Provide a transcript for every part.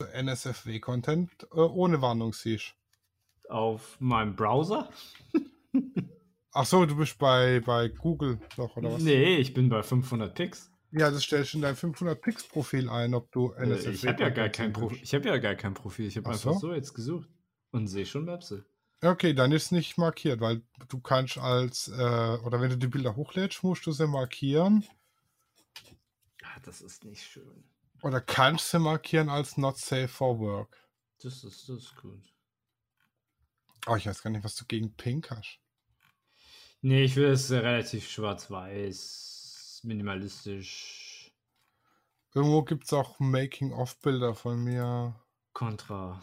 NSFW-Content äh, ohne Warnung siehst. Auf meinem Browser? Ach so, du bist bei, bei Google doch, oder was? Nee, ich bin bei 500 Pix. Ja, das stellst du in dein 500 Pix Profil ein, ob du NSFW Ich habe ja gar kein Profil. Ich habe ja gar kein Profil. Ich habe einfach so? so jetzt gesucht und sehe schon Website. Okay, dann ist nicht markiert, weil du kannst als, äh, oder wenn du die Bilder hochlädst, musst du sie markieren. Ach, das ist nicht schön. Oder kannst du markieren als not safe for work. Das ist, das ist gut. Oh, ich weiß gar nicht, was du gegen Pink hast. Nee, ich will es relativ schwarz-weiß, minimalistisch. Irgendwo gibt es auch Making-of-Bilder von mir. Contra.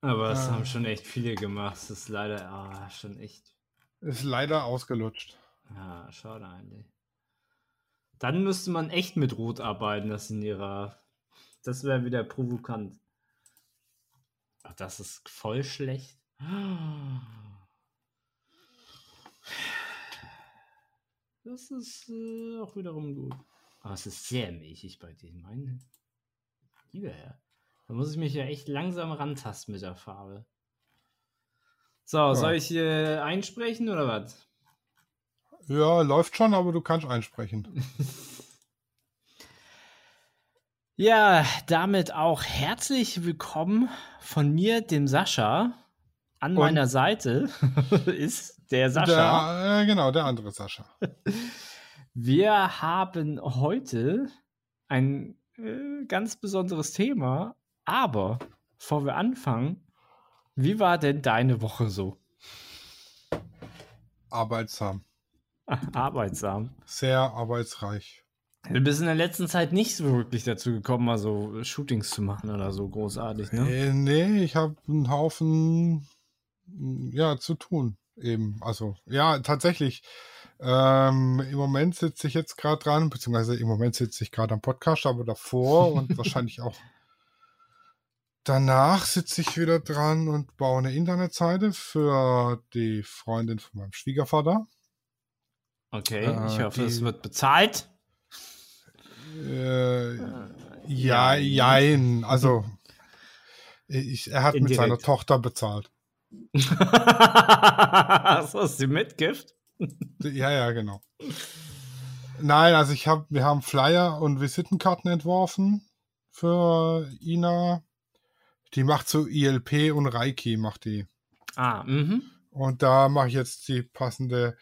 Aber es ah. haben schon echt viele gemacht. Es ist leider ah, schon echt. Ist leider ausgelutscht. Ja, schade eigentlich. Dann müsste man echt mit Rot arbeiten, das in ihrer. Das wäre wieder provokant. Ach, das ist voll schlecht. Das ist äh, auch wiederum gut. Aber es ist sehr milchig bei denen, meine. Lieber Herr. Da muss ich mich ja echt langsam rantasten mit der Farbe. So, ja. soll ich hier einsprechen oder was? Ja, läuft schon, aber du kannst einsprechen. ja, damit auch herzlich willkommen von mir, dem Sascha. An Und meiner Seite ist der Sascha. Der, äh, genau, der andere Sascha. Wir haben heute ein äh, ganz besonderes Thema, aber bevor wir anfangen, wie war denn deine Woche so? Arbeitsam. Arbeitsam. Sehr arbeitsreich. Du bist in der letzten Zeit nicht so wirklich dazu gekommen, mal so Shootings zu machen oder so großartig, ne? Äh, nee, ich habe einen Haufen ja, zu tun eben. Also, ja, tatsächlich. Ähm, Im Moment sitze ich jetzt gerade dran, beziehungsweise im Moment sitze ich gerade am Podcast, aber davor und wahrscheinlich auch Danach sitze ich wieder dran und baue eine Internetseite für die Freundin von meinem Schwiegervater. Okay, äh, ich hoffe, es wird bezahlt. Äh, ja, jein. Also, ich, er hat Indirekt. mit seiner Tochter bezahlt. so ist die Mitgift? ja, ja, genau. Nein, also ich habe, wir haben Flyer und Visitenkarten entworfen für Ina die macht so ILP und Reiki, macht die. Ah, mhm. Und da mache ich jetzt die passende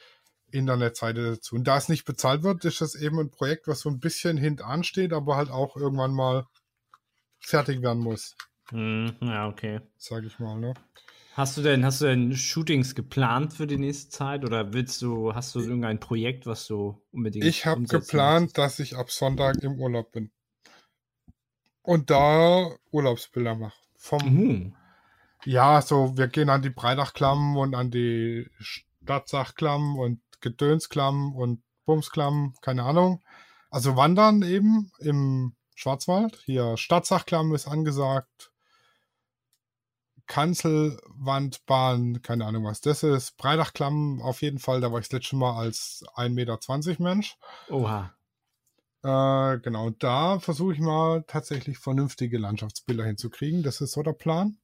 Internetseite dazu. Und da es nicht bezahlt wird, ist das eben ein Projekt, was so ein bisschen hintan steht, aber halt auch irgendwann mal fertig werden muss. Mhm, ja, okay. Sag ich mal, ne? Hast du denn, hast du denn Shootings geplant für die nächste Zeit oder willst du, hast du irgendein Projekt, was du unbedingt Ich habe geplant, willst? dass ich ab Sonntag im Urlaub bin. Und da Urlaubsbilder mache. Vom, mhm. Ja, so, wir gehen an die Breitachklammen und an die Stadtsachklammen und Gedönsklammen und Bumsklammen, keine Ahnung. Also wandern eben im Schwarzwald. Hier Stadtsachklammen ist angesagt. Kanzelwandbahn, keine Ahnung, was das ist. Breitachklammen auf jeden Fall, da war ich das letzte Mal als 1,20 Meter Mensch. Oha. Äh, genau, da versuche ich mal tatsächlich vernünftige Landschaftsbilder hinzukriegen. Das ist so der Plan.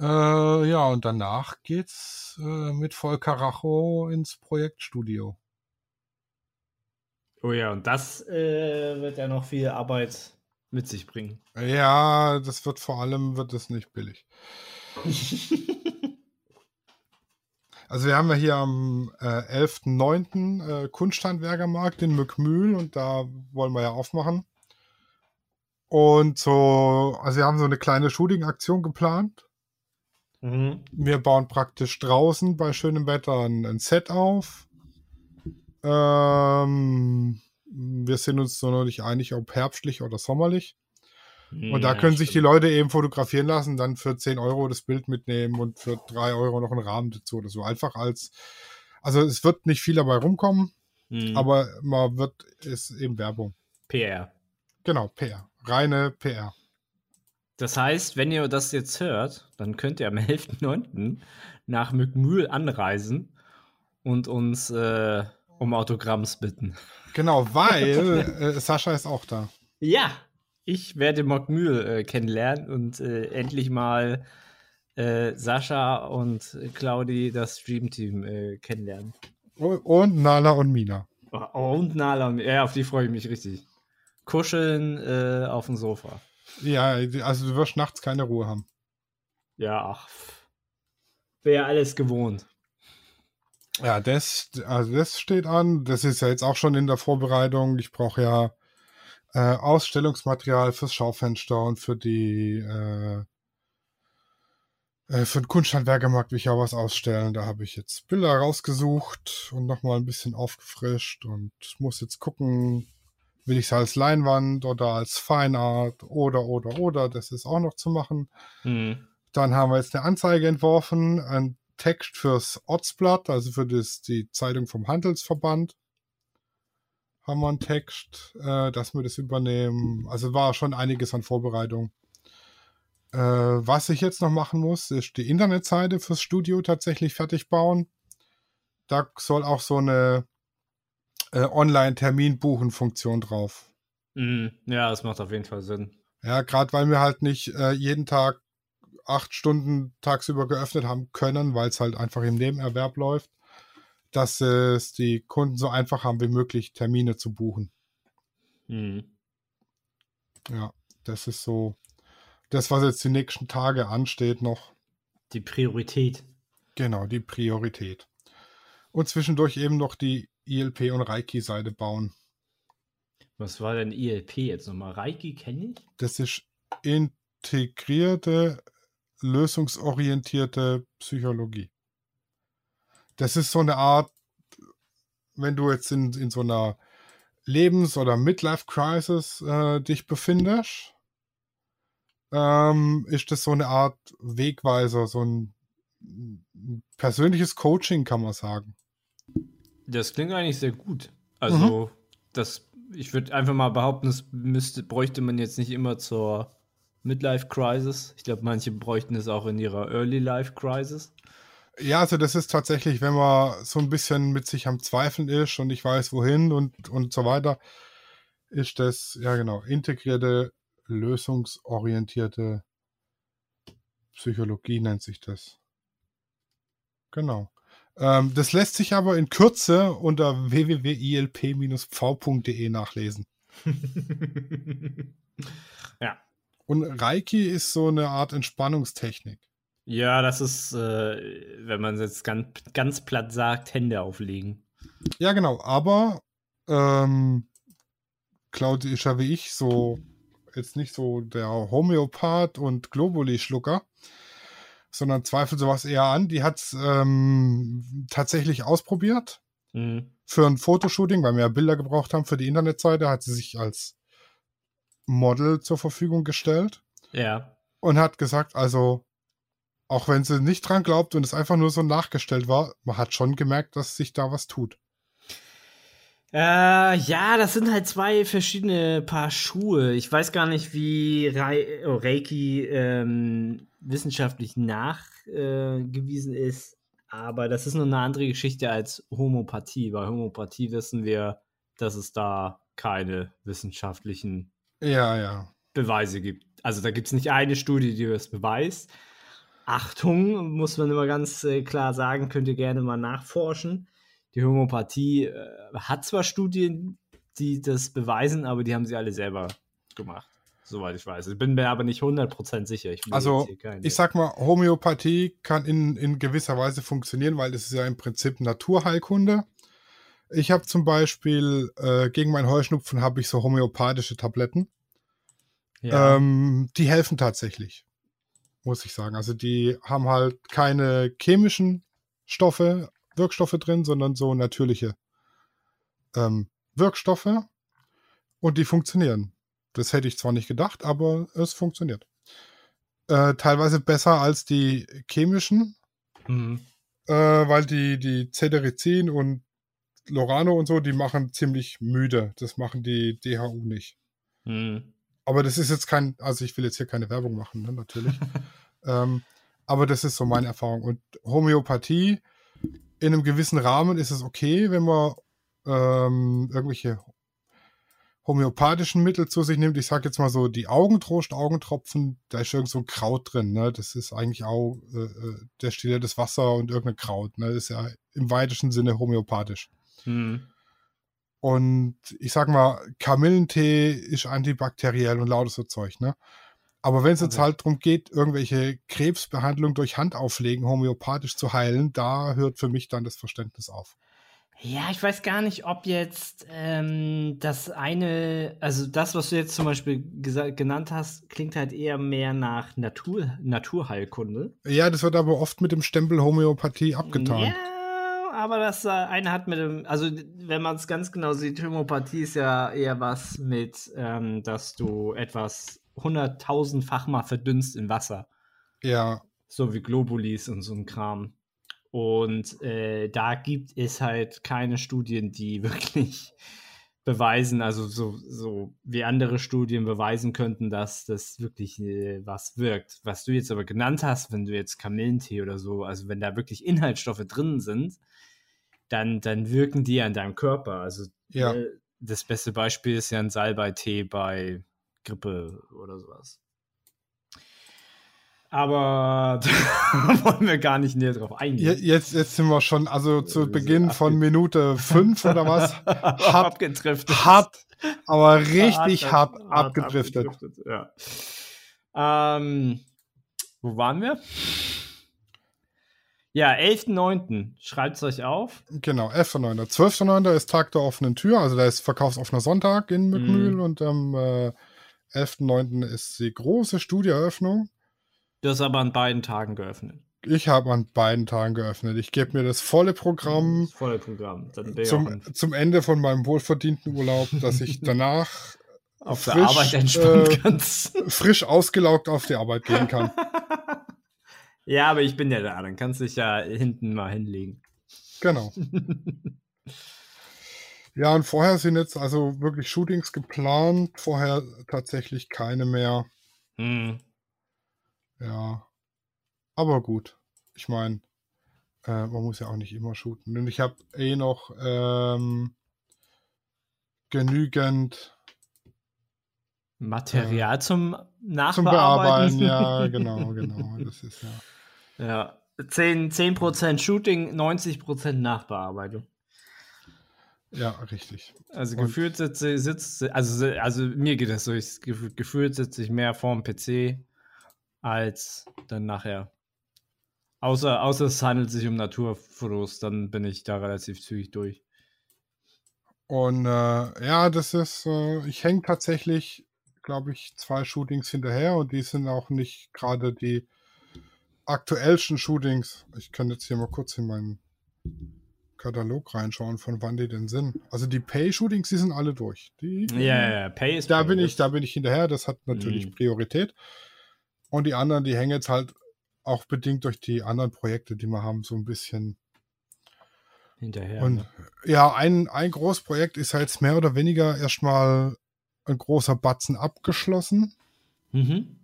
Äh, ja, und danach geht's äh, mit Volker Racho ins Projektstudio. Oh ja, und das äh, wird ja noch viel Arbeit mit sich bringen. Ja, das wird vor allem wird es nicht billig. Also wir haben ja hier am äh, 11.09. Äh, Kunsthandwerkermarkt in Mückmühl und da wollen wir ja aufmachen. Und so, also wir haben so eine kleine Shooting-Aktion geplant. Mhm. Wir bauen praktisch draußen bei schönem Wetter ein, ein Set auf. Ähm, wir sind uns noch nicht einig, ob herbstlich oder sommerlich. Und da können sich die Leute eben fotografieren lassen, dann für 10 Euro das Bild mitnehmen und für 3 Euro noch einen Rahmen dazu oder so. Einfach als, also es wird nicht viel dabei rumkommen, mhm. aber man wird, ist eben Werbung. PR. Genau, PR. Reine PR. Das heißt, wenn ihr das jetzt hört, dann könnt ihr am 11.09. nach Mückmühl anreisen und uns äh, Um Autogramms bitten. Genau, weil äh, Sascha ist auch da. Ja, ich werde Mockmühl äh, kennenlernen und äh, endlich mal äh, Sascha und Claudi, das Streamteam, äh, kennenlernen. Und Nala und Mina. Oh, und Nala und Ja, auf die freue ich mich richtig. Kuscheln auf dem Sofa. Ja, also du wirst nachts keine Ruhe haben. Ja, ach. Wäre alles gewohnt. Ja, das, also das steht an. Das ist ja jetzt auch schon in der Vorbereitung. Ich brauche ja äh, Ausstellungsmaterial fürs Schaufenster und für die äh, äh, für den Kunsthandwerkermarkt will ich ja was ausstellen. Da habe ich jetzt Bilder rausgesucht und nochmal ein bisschen aufgefrischt und muss jetzt gucken, will ich es als Leinwand oder als Feinart oder, oder, oder. Das ist auch noch zu machen. Mhm. Dann haben wir jetzt eine Anzeige entworfen, ein Text fürs Ortsblatt, also für das, die Zeitung vom Handelsverband. Haben wir einen Text, äh, dass wir das übernehmen. Also war schon einiges an Vorbereitung. Äh, was ich jetzt noch machen muss, ist die Internetseite fürs Studio tatsächlich fertig bauen. Da soll auch so eine äh, Online-Termin-Buchen-Funktion drauf. Mm, ja, das macht auf jeden Fall Sinn. Ja, gerade weil wir halt nicht äh, jeden Tag acht Stunden tagsüber geöffnet haben können, weil es halt einfach im Nebenerwerb läuft, dass es die Kunden so einfach haben wie möglich, Termine zu buchen. Mm. Ja, das ist so das, was jetzt die nächsten Tage ansteht noch. Die Priorität. Genau, die Priorität. Und zwischendurch eben noch die ILP und Reiki-Seite bauen. Was war denn ILP jetzt nochmal? Reiki kenne ich? Das ist integrierte, lösungsorientierte Psychologie. Das ist so eine Art, wenn du jetzt in, in so einer Lebens- oder Midlife-Crisis äh, dich befindest, ähm, ist das so eine Art Wegweiser, so ein persönliches Coaching, kann man sagen. Das klingt eigentlich sehr gut. Also, mhm. das, ich würde einfach mal behaupten, das müsste, bräuchte man jetzt nicht immer zur Midlife Crisis. Ich glaube, manche bräuchten es auch in ihrer Early Life Crisis. Ja, also das ist tatsächlich, wenn man so ein bisschen mit sich am Zweifeln ist und ich weiß wohin und, und so weiter, ist das, ja genau, integrierte, lösungsorientierte Psychologie nennt sich das. Genau. Ähm, das lässt sich aber in Kürze unter www.ilp-v.de nachlesen. ja. Und Reiki ist so eine Art Entspannungstechnik. Ja, das ist, äh, wenn man es jetzt ganz, ganz platt sagt, Hände auflegen. Ja, genau. Aber ähm, Claudia ist ja wie ich so jetzt nicht so der Homöopath und Globuli-Schlucker sondern zweifelt sowas eher an. Die hat es ähm, tatsächlich ausprobiert mhm. für ein Fotoshooting, weil wir ja Bilder gebraucht haben für die Internetseite, hat sie sich als Model zur Verfügung gestellt. Ja. Und hat gesagt, also auch wenn sie nicht dran glaubt und es einfach nur so nachgestellt war, man hat schon gemerkt, dass sich da was tut. Äh, ja, das sind halt zwei verschiedene Paar Schuhe. Ich weiß gar nicht, wie Re oh, Reiki ähm, wissenschaftlich nachgewiesen äh, ist, aber das ist nur eine andere Geschichte als Homopathie. Bei Homopathie wissen wir, dass es da keine wissenschaftlichen ja, ja. Beweise gibt. Also da gibt es nicht eine Studie, die das beweist. Achtung, muss man immer ganz äh, klar sagen, könnt ihr gerne mal nachforschen die Homöopathie äh, hat zwar Studien, die das beweisen, aber die haben sie alle selber gemacht, soweit ich weiß. Ich bin mir aber nicht 100% sicher. Ich also, ich sag mal, Homöopathie kann in, in gewisser Weise funktionieren, weil es ist ja im Prinzip Naturheilkunde. Ich habe zum Beispiel äh, gegen meinen Heuschnupfen habe ich so homöopathische Tabletten. Ja. Ähm, die helfen tatsächlich, muss ich sagen. Also die haben halt keine chemischen Stoffe, Wirkstoffe drin, sondern so natürliche ähm, Wirkstoffe und die funktionieren. Das hätte ich zwar nicht gedacht, aber es funktioniert. Äh, teilweise besser als die chemischen, mhm. äh, weil die, die Cetirizin und Lorano und so, die machen ziemlich müde. Das machen die DHU nicht. Mhm. Aber das ist jetzt kein, also ich will jetzt hier keine Werbung machen, ne, natürlich. ähm, aber das ist so meine Erfahrung. Und Homöopathie in einem gewissen Rahmen ist es okay, wenn man ähm, irgendwelche homöopathischen Mittel zu sich nimmt, ich sage jetzt mal so die Augentrost, Augentropfen, da ist irgend so ein Kraut drin, ne? Das ist eigentlich auch äh, äh destilliertes Wasser und irgendein Kraut, ne? Das ist ja im weitesten Sinne homöopathisch. Hm. Und ich sag mal, Kamillentee ist antibakteriell und lauter so Zeug, ne? Aber wenn es jetzt halt darum geht, irgendwelche Krebsbehandlungen durch Handauflegen homöopathisch zu heilen, da hört für mich dann das Verständnis auf. Ja, ich weiß gar nicht, ob jetzt ähm, das eine, also das, was du jetzt zum Beispiel genannt hast, klingt halt eher mehr nach Natur, Naturheilkunde. Ja, das wird aber oft mit dem Stempel Homöopathie abgetan. Ja, aber das äh, eine hat mit dem, also wenn man es ganz genau sieht, Homöopathie ist ja eher was mit, ähm, dass du etwas hunderttausendfach mal verdünnst in Wasser. Ja. So wie Globulis und so ein Kram. Und äh, da gibt es halt keine Studien, die wirklich beweisen, also so, so wie andere Studien beweisen könnten, dass das wirklich äh, was wirkt. Was du jetzt aber genannt hast, wenn du jetzt Kamillentee oder so, also wenn da wirklich Inhaltsstoffe drin sind, dann, dann wirken die an deinem Körper. Also ja. äh, das beste Beispiel ist ja ein Salbeitee bei Grippe oder sowas. Aber da wollen wir gar nicht näher drauf eingehen. Jetzt, jetzt sind wir schon, also zu Beginn von Minute 5 oder was? Hart, abgedriftet. Hart, aber richtig hart, hart, hart abgedriftet. abgedriftet ja. ähm, wo waren wir? Ja, 11.9. Schreibt es euch auf. Genau, 11.9. 12.9. ist Tag der offenen Tür, also da ist verkaufsoffener Sonntag in Mückmühl mm. und am äh, 11.9. ist die große Studieeröffnung. Du hast aber an beiden Tagen geöffnet. Ich habe an beiden Tagen geöffnet. Ich gebe mir das volle Programm. Das volle Programm. Zum, zum, Ende von meinem wohlverdienten Urlaub, dass ich danach auf frisch, der Arbeit entspannen äh, kannst. frisch ausgelaugt auf die Arbeit gehen kann. ja, aber ich bin ja da. Dann kannst du dich ja hinten mal hinlegen. Genau. ja, und vorher sind jetzt also wirklich Shootings geplant. Vorher tatsächlich keine mehr. Hm. Ja. Aber gut. Ich meine, äh, man muss ja auch nicht immer shooten. Und ich habe eh noch ähm, genügend Material äh, zum Nachbearbeiten. Zum Bearbeiten, ja, genau, genau. Das ist ja. Ja. 10%, 10 Shooting, 90% Nachbearbeitung. Ja, richtig. Also Und gefühlt sitze, sitzt, also, also mir geht das so, ich, gefühlt sitze ich mehr vorm PC als dann nachher. Außer, außer es handelt sich um Naturfotos, dann bin ich da relativ zügig durch. Und äh, ja, das ist, äh, ich hänge tatsächlich, glaube ich, zwei Shootings hinterher und die sind auch nicht gerade die aktuellsten Shootings. Ich kann jetzt hier mal kurz in meinen Katalog reinschauen, von wann die denn sind. Also die Pay-Shootings, die sind alle durch. Die, ja, ja, ja, Pay ist da bin ich, da bin ich hinterher. Das hat natürlich mhm. Priorität. Und die anderen, die hängen jetzt halt auch bedingt durch die anderen Projekte, die wir haben, so ein bisschen hinterher. Und ne? ja, ein, ein Großprojekt ist halt mehr oder weniger erstmal ein großer Batzen abgeschlossen. Mhm.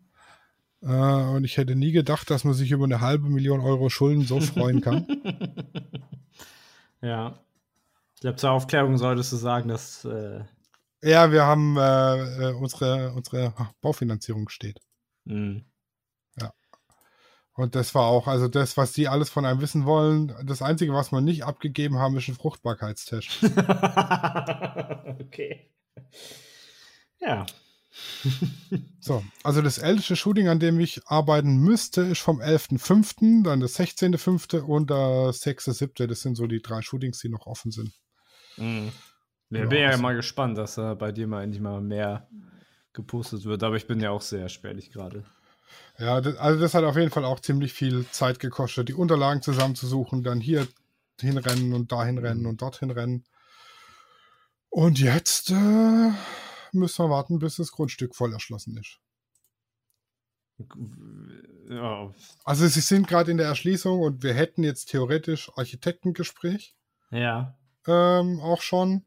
Äh, und ich hätte nie gedacht, dass man sich über eine halbe Million Euro Schulden so freuen kann. ja. Ich glaube, zur Aufklärung solltest du sagen, dass. Äh ja, wir haben äh, äh unsere, unsere Baufinanzierung steht. Mhm. Und das war auch, also das, was die alles von einem wissen wollen. Das Einzige, was wir nicht abgegeben haben, ist ein Fruchtbarkeitstest. okay. Ja. so, also das älteste Shooting, an dem ich arbeiten müsste, ist vom 11.05., dann das 16.05. und das 6.07. Das sind so die drei Shootings, die noch offen sind. Mhm. Ja, bin ja mal gespannt, dass da bei dir mal endlich mal mehr gepostet wird, aber ich bin ja auch sehr spärlich gerade. Ja, also das hat auf jeden Fall auch ziemlich viel Zeit gekostet, die Unterlagen zusammenzusuchen, dann hier hinrennen und dahin rennen und dorthin rennen. Und jetzt äh, müssen wir warten, bis das Grundstück voll erschlossen ist. Ja. Also sie sind gerade in der Erschließung und wir hätten jetzt theoretisch Architektengespräch. Ja. Ähm, auch schon,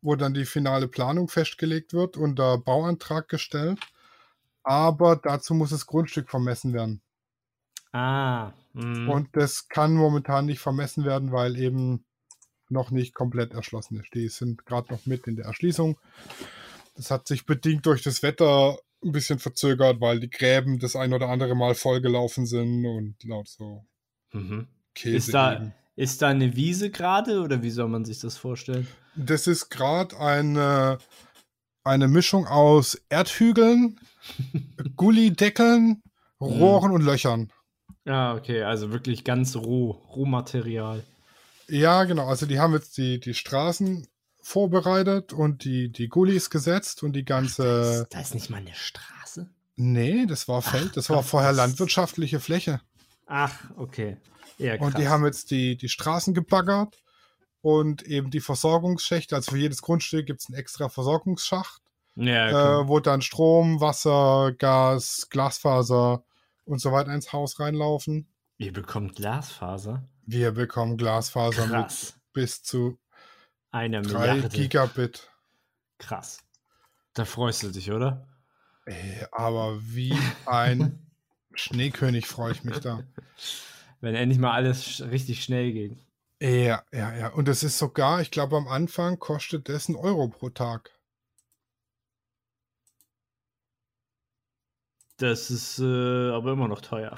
wo dann die finale Planung festgelegt wird und der Bauantrag gestellt aber dazu muss das Grundstück vermessen werden. Ah. Mh. Und das kann momentan nicht vermessen werden, weil eben noch nicht komplett erschlossen ist. Die sind gerade noch mit in der Erschließung. Das hat sich bedingt durch das Wetter ein bisschen verzögert, weil die Gräben das ein oder andere Mal vollgelaufen sind und laut so mhm. Käse. Ist da, ist da eine Wiese gerade oder wie soll man sich das vorstellen? Das ist gerade eine, eine Mischung aus Erdhügeln, Gullideckeln, Rohren mhm. und Löchern. Ja, okay, also wirklich ganz roh, Rohmaterial. Ja, genau. Also die haben jetzt die, die Straßen vorbereitet und die, die Gullis gesetzt und die ganze. Ach, da, ist, da, ist, nicht mal eine Straße? Nee, das war Feld, Ach, das war vorher landwirtschaftliche Fläche. Ach, okay. Ja, und die haben jetzt die, die Straßen gebaggert und eben die Versorgungsschächte. Also für jedes Grundstück gibt es einen extra Versorgungsschacht, ja, äh, wo dann Strom, Wasser, Gas, Glasfaser und so weiter ins Haus reinlaufen. Ihr bekommt Glasfaser? Wir bekommen Glasfaser Krass. mit bis zu einer Milliarde. Gigabit. Krass. Da freust du dich, oder? Ey, aber wie ein Schneekönig freue ich mich da. Wenn endlich mal alles richtig schnell geht. Ja, ja, ja. Und es ist sogar, ich glaube, am Anfang kostet das ein Euro pro Tag. Das ist äh, aber immer noch teuer.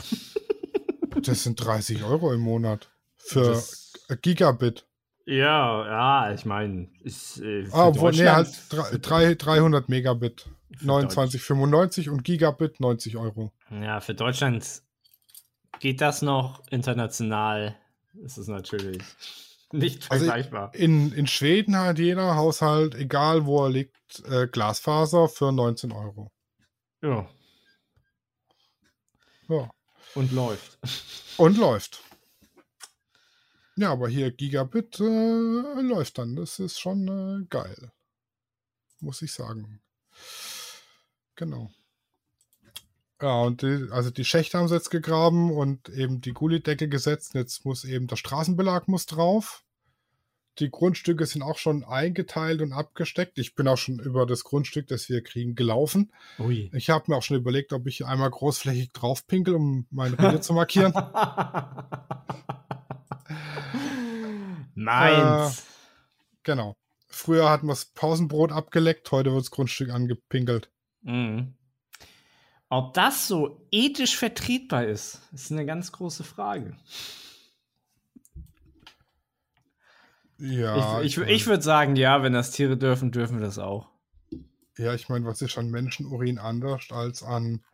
das sind 30 Euro im Monat für das, Gigabit. Ja, ja, ich meine, ist. Äh, ah, wo, nee, halt 3, 300 Megabit. 29,95 und Gigabit 90 Euro. Ja, für Deutschland geht das noch. International ist es natürlich nicht also vergleichbar. Also in, in Schweden hat jeder Haushalt, egal wo er liegt, äh, Glasfaser für 19 Euro. Ja. Ja. Und läuft. Und läuft. Ja, aber hier Gigabit äh, läuft dann. Das ist schon äh, geil. Muss ich sagen. Genau. Ja, und die, also die Schächte haben sie jetzt gegraben und eben die Gullidecke gesetzt. Jetzt muss eben der Straßenbelag muss drauf. Die Grundstücke sind auch schon eingeteilt und abgesteckt. Ich bin auch schon über das Grundstück, das wir kriegen, gelaufen. Ui. Ich habe mir auch schon überlegt, ob ich einmal großflächig draufpinkel, um meine Revier zu markieren. Meins. Äh, genau. Früher hatten wir das Pausenbrot abgeleckt, heute wird das Grundstück angepinkelt. Mhm. Ob das so ethisch vertretbar ist, ist eine ganz große Frage. Ja. Ich, ich, ich würde sagen, ja, wenn das Tiere dürfen, dürfen wir das auch. Ja, ich meine, was ist an Menschenurin anders als an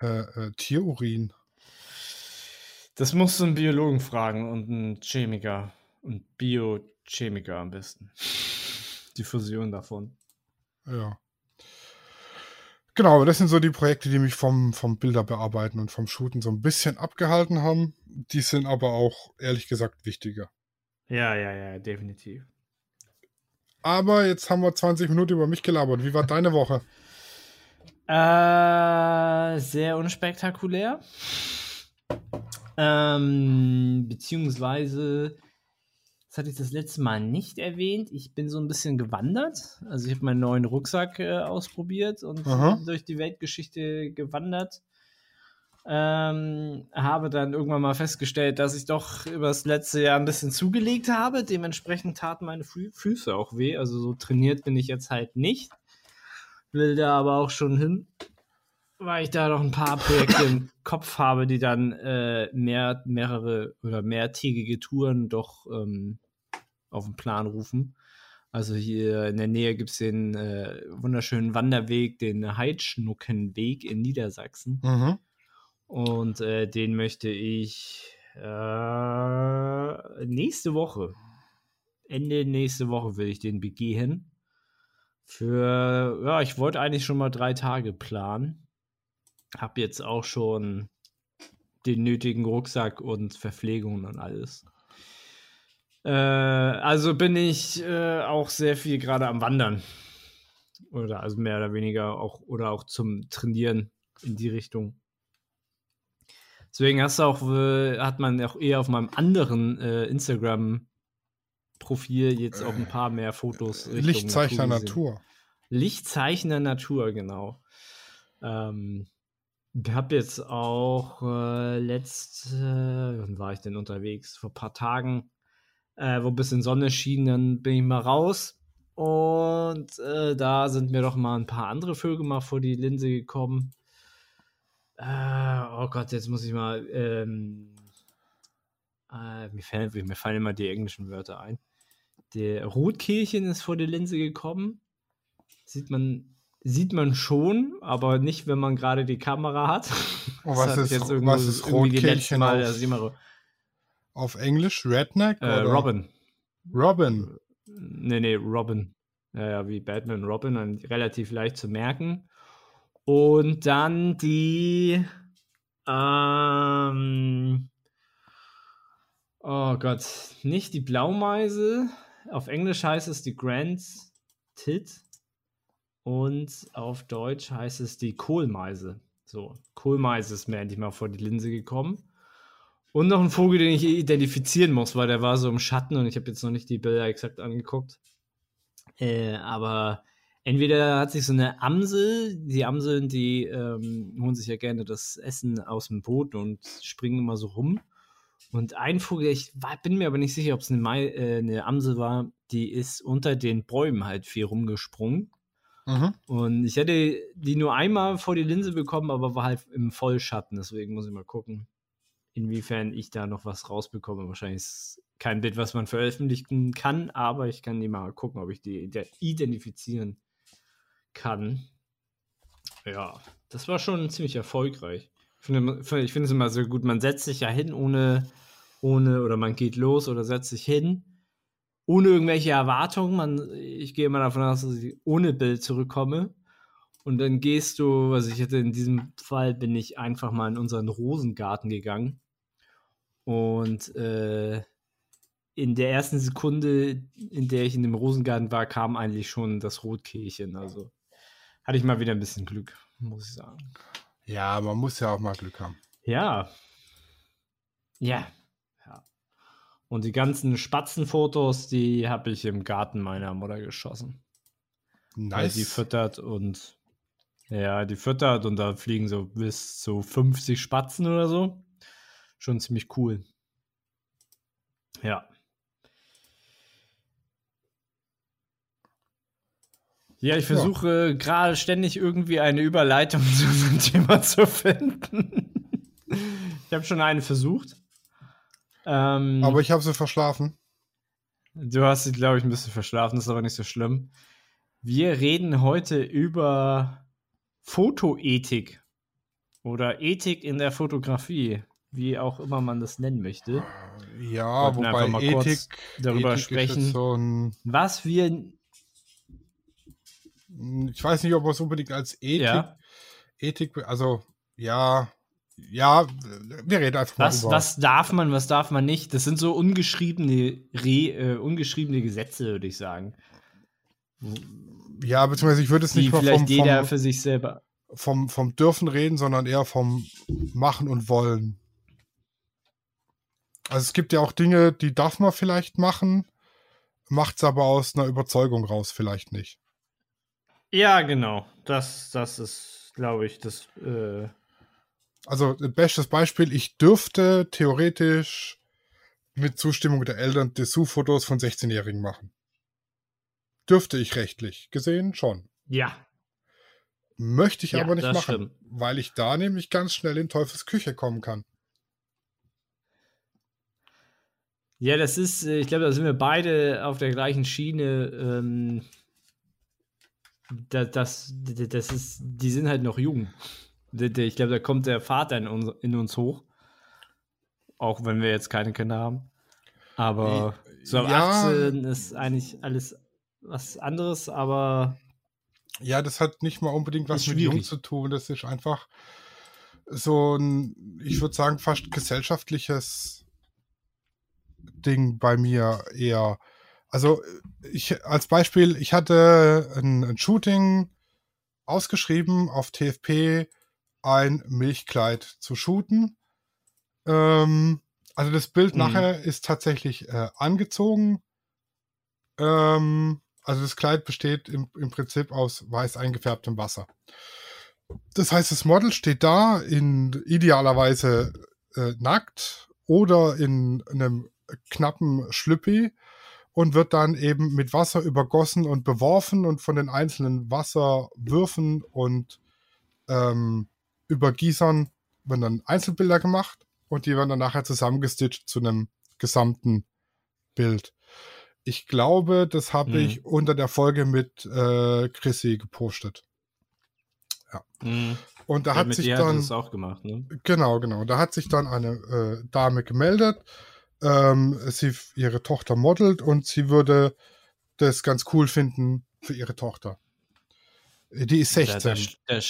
äh, äh, Tierurin? Das musst du einen Biologen fragen und einen Chemiker. Und Biochemiker am besten. Die Fusion davon. Ja. Genau, das sind so die Projekte, die mich vom, vom Bilderbearbeiten und vom Shooten so ein bisschen abgehalten haben. Die sind aber auch, ehrlich gesagt, wichtiger. Ja, ja, ja, definitiv. Aber jetzt haben wir 20 Minuten über mich gelabert. Wie war deine Woche? Äh, sehr unspektakulär. Ähm, beziehungsweise das hatte ich das letzte Mal nicht erwähnt. Ich bin so ein bisschen gewandert. Also ich habe meinen neuen Rucksack äh, ausprobiert und Aha. durch die Weltgeschichte gewandert. Ähm, habe dann irgendwann mal festgestellt, dass ich doch über das letzte Jahr ein bisschen zugelegt habe. Dementsprechend taten meine Fü Füße auch weh. Also so trainiert bin ich jetzt halt nicht. Will da aber auch schon hin, weil ich da noch ein paar Projekte im Kopf habe, die dann äh, mehr, mehrere oder mehrtägige Touren doch ähm, auf den Plan rufen. Also hier in der Nähe gibt es den äh, wunderschönen Wanderweg, den Heidschnuckenweg in Niedersachsen. Mhm. Und äh, den möchte ich äh, nächste Woche, Ende nächste Woche will ich den begehen. Für, ja, ich wollte eigentlich schon mal drei Tage planen. Hab jetzt auch schon den nötigen Rucksack und Verpflegung und alles. Äh, also bin ich äh, auch sehr viel gerade am Wandern. Oder also mehr oder weniger auch oder auch zum Trainieren in die Richtung. Deswegen hast du auch, äh, hat man auch eher auf meinem anderen äh, Instagram-Profil jetzt auch ein paar mehr Fotos. Richtung Lichtzeichner Natur. Natur. Lichtzeichner Natur, genau. Ähm, ich habe jetzt auch äh, letzt, äh, wann war ich denn unterwegs? Vor ein paar Tagen äh, wo ein bisschen Sonne schien, dann bin ich mal raus. Und äh, da sind mir doch mal ein paar andere Vögel mal vor die Linse gekommen. Äh, oh Gott, jetzt muss ich mal. Ähm, äh, mir, fallen, mir fallen immer die englischen Wörter ein. Der Rotkehlchen ist vor die Linse gekommen. Sieht man, sieht man schon, aber nicht, wenn man gerade die Kamera hat. Oh, was, ist, jetzt was ist Rotkehlchen Mal, auf, auf Englisch? Redneck? Äh, Robin. Robin. Nee, nee, Robin. Ja, ja, wie Batman Robin, dann relativ leicht zu merken. Und dann die. Ähm, oh Gott, nicht die Blaumeise. Auf Englisch heißt es die Grand Tit. Und auf Deutsch heißt es die Kohlmeise. So, Kohlmeise ist mir endlich mal vor die Linse gekommen. Und noch ein Vogel, den ich identifizieren muss, weil der war so im Schatten und ich habe jetzt noch nicht die Bilder exakt angeguckt. Äh, aber entweder hat sich so eine Amsel, die Amseln, die ähm, holen sich ja gerne das Essen aus dem Boden und springen immer so rum. Und ein Vogel, ich war, bin mir aber nicht sicher, ob es eine, äh, eine, Amsel war, die ist unter den Bäumen halt viel rumgesprungen. Mhm. Und ich hätte die nur einmal vor die Linse bekommen, aber war halt im Vollschatten, deswegen muss ich mal gucken, inwiefern ich da noch was rausbekomme. Wahrscheinlich ist kein Bild, was man veröffentlichen kann, aber ich kann die mal gucken, ob ich die identifizieren kann. Ja, das war schon ziemlich erfolgreich. Ich finde, es immer so gut, man setzt sich ja hin ohne, ohne, oder man geht los oder setzt sich hin, ohne irgendwelche Erwartungen. Man, ich gehe immer davon aus, dass ich ohne Bild zurückkomme. Und dann gehst du, also ich hatte in diesem Fall, bin ich einfach mal in unseren Rosengarten gegangen. Und äh, in der ersten Sekunde, in der ich in dem Rosengarten war, kam eigentlich schon das Rotkehlchen. Also hatte ich mal wieder ein bisschen Glück, muss ich sagen. Ja, man muss ja auch mal Glück haben. Ja. ja. Und die ganzen Spatzenfotos, die habe ich im Garten meiner Mutter geschossen. Nice. Weil die füttert und ja, die füttert und da fliegen so bis zu 50 Spatzen oder so. Schon ziemlich cool. Ja. Ja, ich versuche ja. gerade ständig irgendwie eine Überleitung zu diesem Thema zu finden. ich habe schon eine versucht. Ähm, aber ich habe sie verschlafen. Du hast sie, glaube ich, ein bisschen verschlafen, das ist aber nicht so schlimm. Wir reden heute über Fotoethik oder Ethik in der Fotografie, wie auch immer man das nennen möchte. Ja, wobei mal Ethik darüber Ethik sprechen, so was wir ich weiß nicht, ob man es unbedingt als Ethik, ja. Ethik, also ja, ja, wir reden einfach was, mal über. Was darf man, was darf man nicht? Das sind so ungeschriebene, Re, äh, ungeschriebene Gesetze, würde ich sagen. Ja, beziehungsweise ich würde es nicht mal vielleicht vom, jeder vom, für sich selber vom, vom Dürfen reden, sondern eher vom Machen und Wollen. Also es gibt ja auch Dinge, die darf man vielleicht machen, macht es aber aus einer Überzeugung raus vielleicht nicht. Ja, genau. Das, das ist, glaube ich, das. Äh also, bestes Beispiel: Ich dürfte theoretisch mit Zustimmung der Eltern Dessous-Fotos von 16-Jährigen machen. Dürfte ich rechtlich gesehen schon. Ja. Möchte ich ja, aber nicht machen, stimmt. weil ich da nämlich ganz schnell in Teufels Küche kommen kann. Ja, das ist, äh, ich glaube, da sind wir beide auf der gleichen Schiene. Ähm, das, das, das ist, die sind halt noch jung. Ich glaube, da kommt der Vater in uns, in uns hoch. Auch wenn wir jetzt keine Kinder haben. Aber so ab ja, 18 ist eigentlich alles was anderes, aber. Ja, das hat nicht mal unbedingt was mit jung zu tun. Das ist einfach so ein, ich würde sagen, fast gesellschaftliches Ding bei mir eher. Also ich als Beispiel, ich hatte ein, ein Shooting ausgeschrieben auf TFP, ein Milchkleid zu shooten. Ähm, also das Bild mhm. nachher ist tatsächlich äh, angezogen. Ähm, also das Kleid besteht im, im Prinzip aus weiß eingefärbtem Wasser. Das heißt, das Model steht da in idealerweise äh, nackt oder in einem knappen Schlüppi und wird dann eben mit Wasser übergossen und beworfen und von den einzelnen Wasserwürfen und ähm, Übergießern werden dann Einzelbilder gemacht und die werden dann nachher zusammengestitcht zu einem gesamten Bild. Ich glaube, das habe mhm. ich unter der Folge mit äh, Chrissy gepostet. Ja. Mhm. Und da ja, hat sich dann. Das auch gemacht, ne? Genau, genau. Da hat sich dann eine äh, Dame gemeldet. Ähm, sie ihre Tochter modelt und sie würde das ganz cool finden für ihre Tochter. Die ist 16. Da, da, da,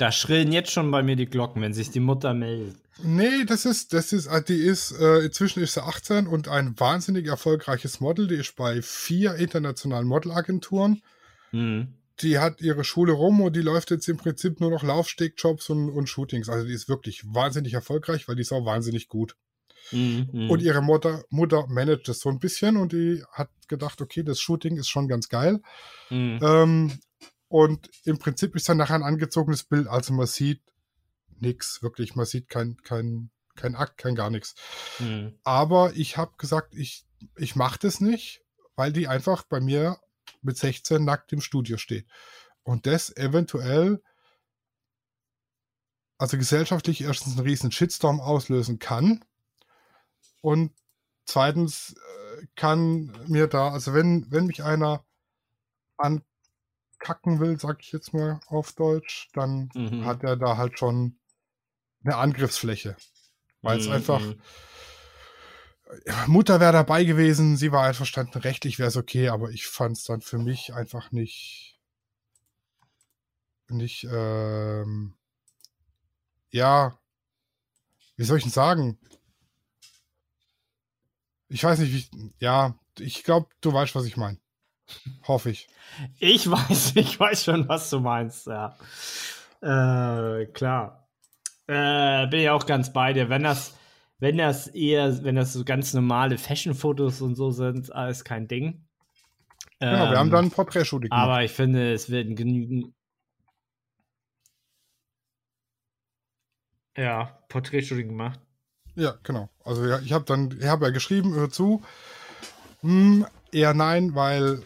da schrillen jetzt schon bei mir die Glocken, wenn sich die Mutter meldet. Nee, das ist, das ist, äh, die ist, äh, inzwischen ist sie 18 und ein wahnsinnig erfolgreiches Model. Die ist bei vier internationalen Modelagenturen. Mhm die hat ihre Schule rum und die läuft jetzt im Prinzip nur noch Laufstegjobs und, und Shootings. Also die ist wirklich wahnsinnig erfolgreich, weil die ist auch wahnsinnig gut. Mhm. Und ihre Mutter, Mutter managt das so ein bisschen und die hat gedacht, okay, das Shooting ist schon ganz geil. Mhm. Ähm, und im Prinzip ist dann nachher ein angezogenes Bild, also man sieht nichts, wirklich, man sieht kein, kein, kein Akt, kein gar nichts. Mhm. Aber ich habe gesagt, ich, ich mache das nicht, weil die einfach bei mir mit 16 nackt im Studio steht. Und das eventuell, also gesellschaftlich erstens einen riesen Shitstorm auslösen kann. Und zweitens äh, kann mir da, also wenn, wenn mich einer ankacken will, sag ich jetzt mal auf Deutsch, dann mhm. hat er da halt schon eine Angriffsfläche. Weil es mhm. einfach, mhm. Mutter wäre dabei gewesen, sie war einverstanden, rechtlich wäre es okay, aber ich fand es dann für mich einfach nicht, nicht, ähm, ja, wie soll ich denn sagen? Ich weiß nicht, wie, ja, ich glaube, du weißt, was ich meine. Hoffe ich. Ich weiß, ich weiß schon, was du meinst, ja. Äh, klar. Äh, bin ich auch ganz bei dir. Wenn das, wenn das eher, wenn das so ganz normale Fashion-Fotos und so sind, alles kein Ding. Genau, ähm, wir haben ähm, dann ein Porträtshooting gemacht. Aber ich finde, es werden genügend. Ja, Porträtshooting gemacht. Ja, genau. Also ja, ich habe dann, ich habe ja geschrieben, hör zu. Hm, eher nein, weil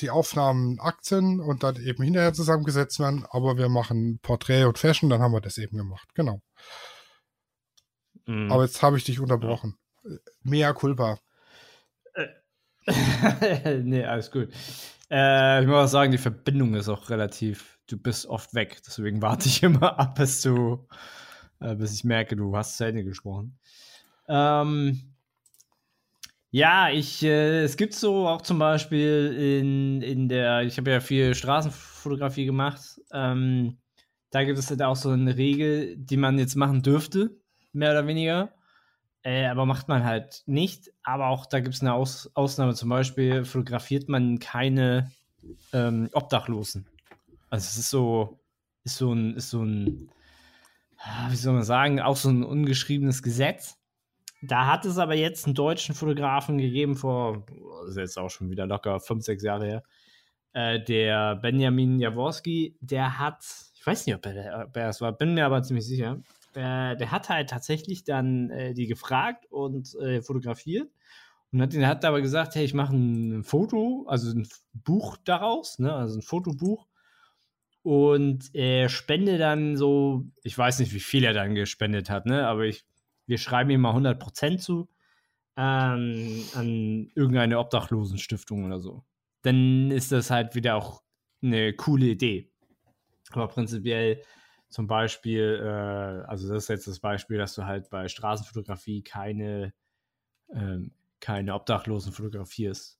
die Aufnahmen Aktien und dann eben hinterher zusammengesetzt werden, aber wir machen Porträt und Fashion, dann haben wir das eben gemacht. Genau. Mhm. Aber jetzt habe ich dich unterbrochen. Ja. Mea culpa. Äh. nee, alles gut. Äh, ich muss auch sagen, die Verbindung ist auch relativ. Du bist oft weg, deswegen warte ich immer ab, bis du, äh, bis ich merke, du hast zu Ende gesprochen. Ähm, ja, ich, äh, es gibt so auch zum Beispiel in, in der, ich habe ja viel Straßenfotografie gemacht. Ähm, da gibt es halt auch so eine Regel, die man jetzt machen dürfte mehr oder weniger. Äh, aber macht man halt nicht. Aber auch da gibt es eine Aus Ausnahme. Zum Beispiel fotografiert man keine ähm, Obdachlosen. Also es ist so, ist so ein, ist so ein, ah, wie soll man sagen, auch so ein ungeschriebenes Gesetz. Da hat es aber jetzt einen deutschen Fotografen gegeben vor, das ist jetzt auch schon wieder locker fünf, sechs Jahre her, äh, der Benjamin Jaworski, der hat, ich weiß nicht, ob er, ob er es war, bin mir aber ziemlich sicher, äh, der hat halt tatsächlich dann äh, die gefragt und äh, fotografiert und hat, hat aber gesagt, hey, ich mache ein Foto, also ein Buch daraus, ne, also ein Fotobuch und er spende dann so, ich weiß nicht, wie viel er dann gespendet hat, ne, aber ich, wir schreiben ihm mal 100% zu ähm, an irgendeine Obdachlosenstiftung oder so. Dann ist das halt wieder auch eine coole Idee. Aber prinzipiell zum Beispiel, äh, also das ist jetzt das Beispiel, dass du halt bei Straßenfotografie keine, ähm, keine Obdachlosen fotografierst.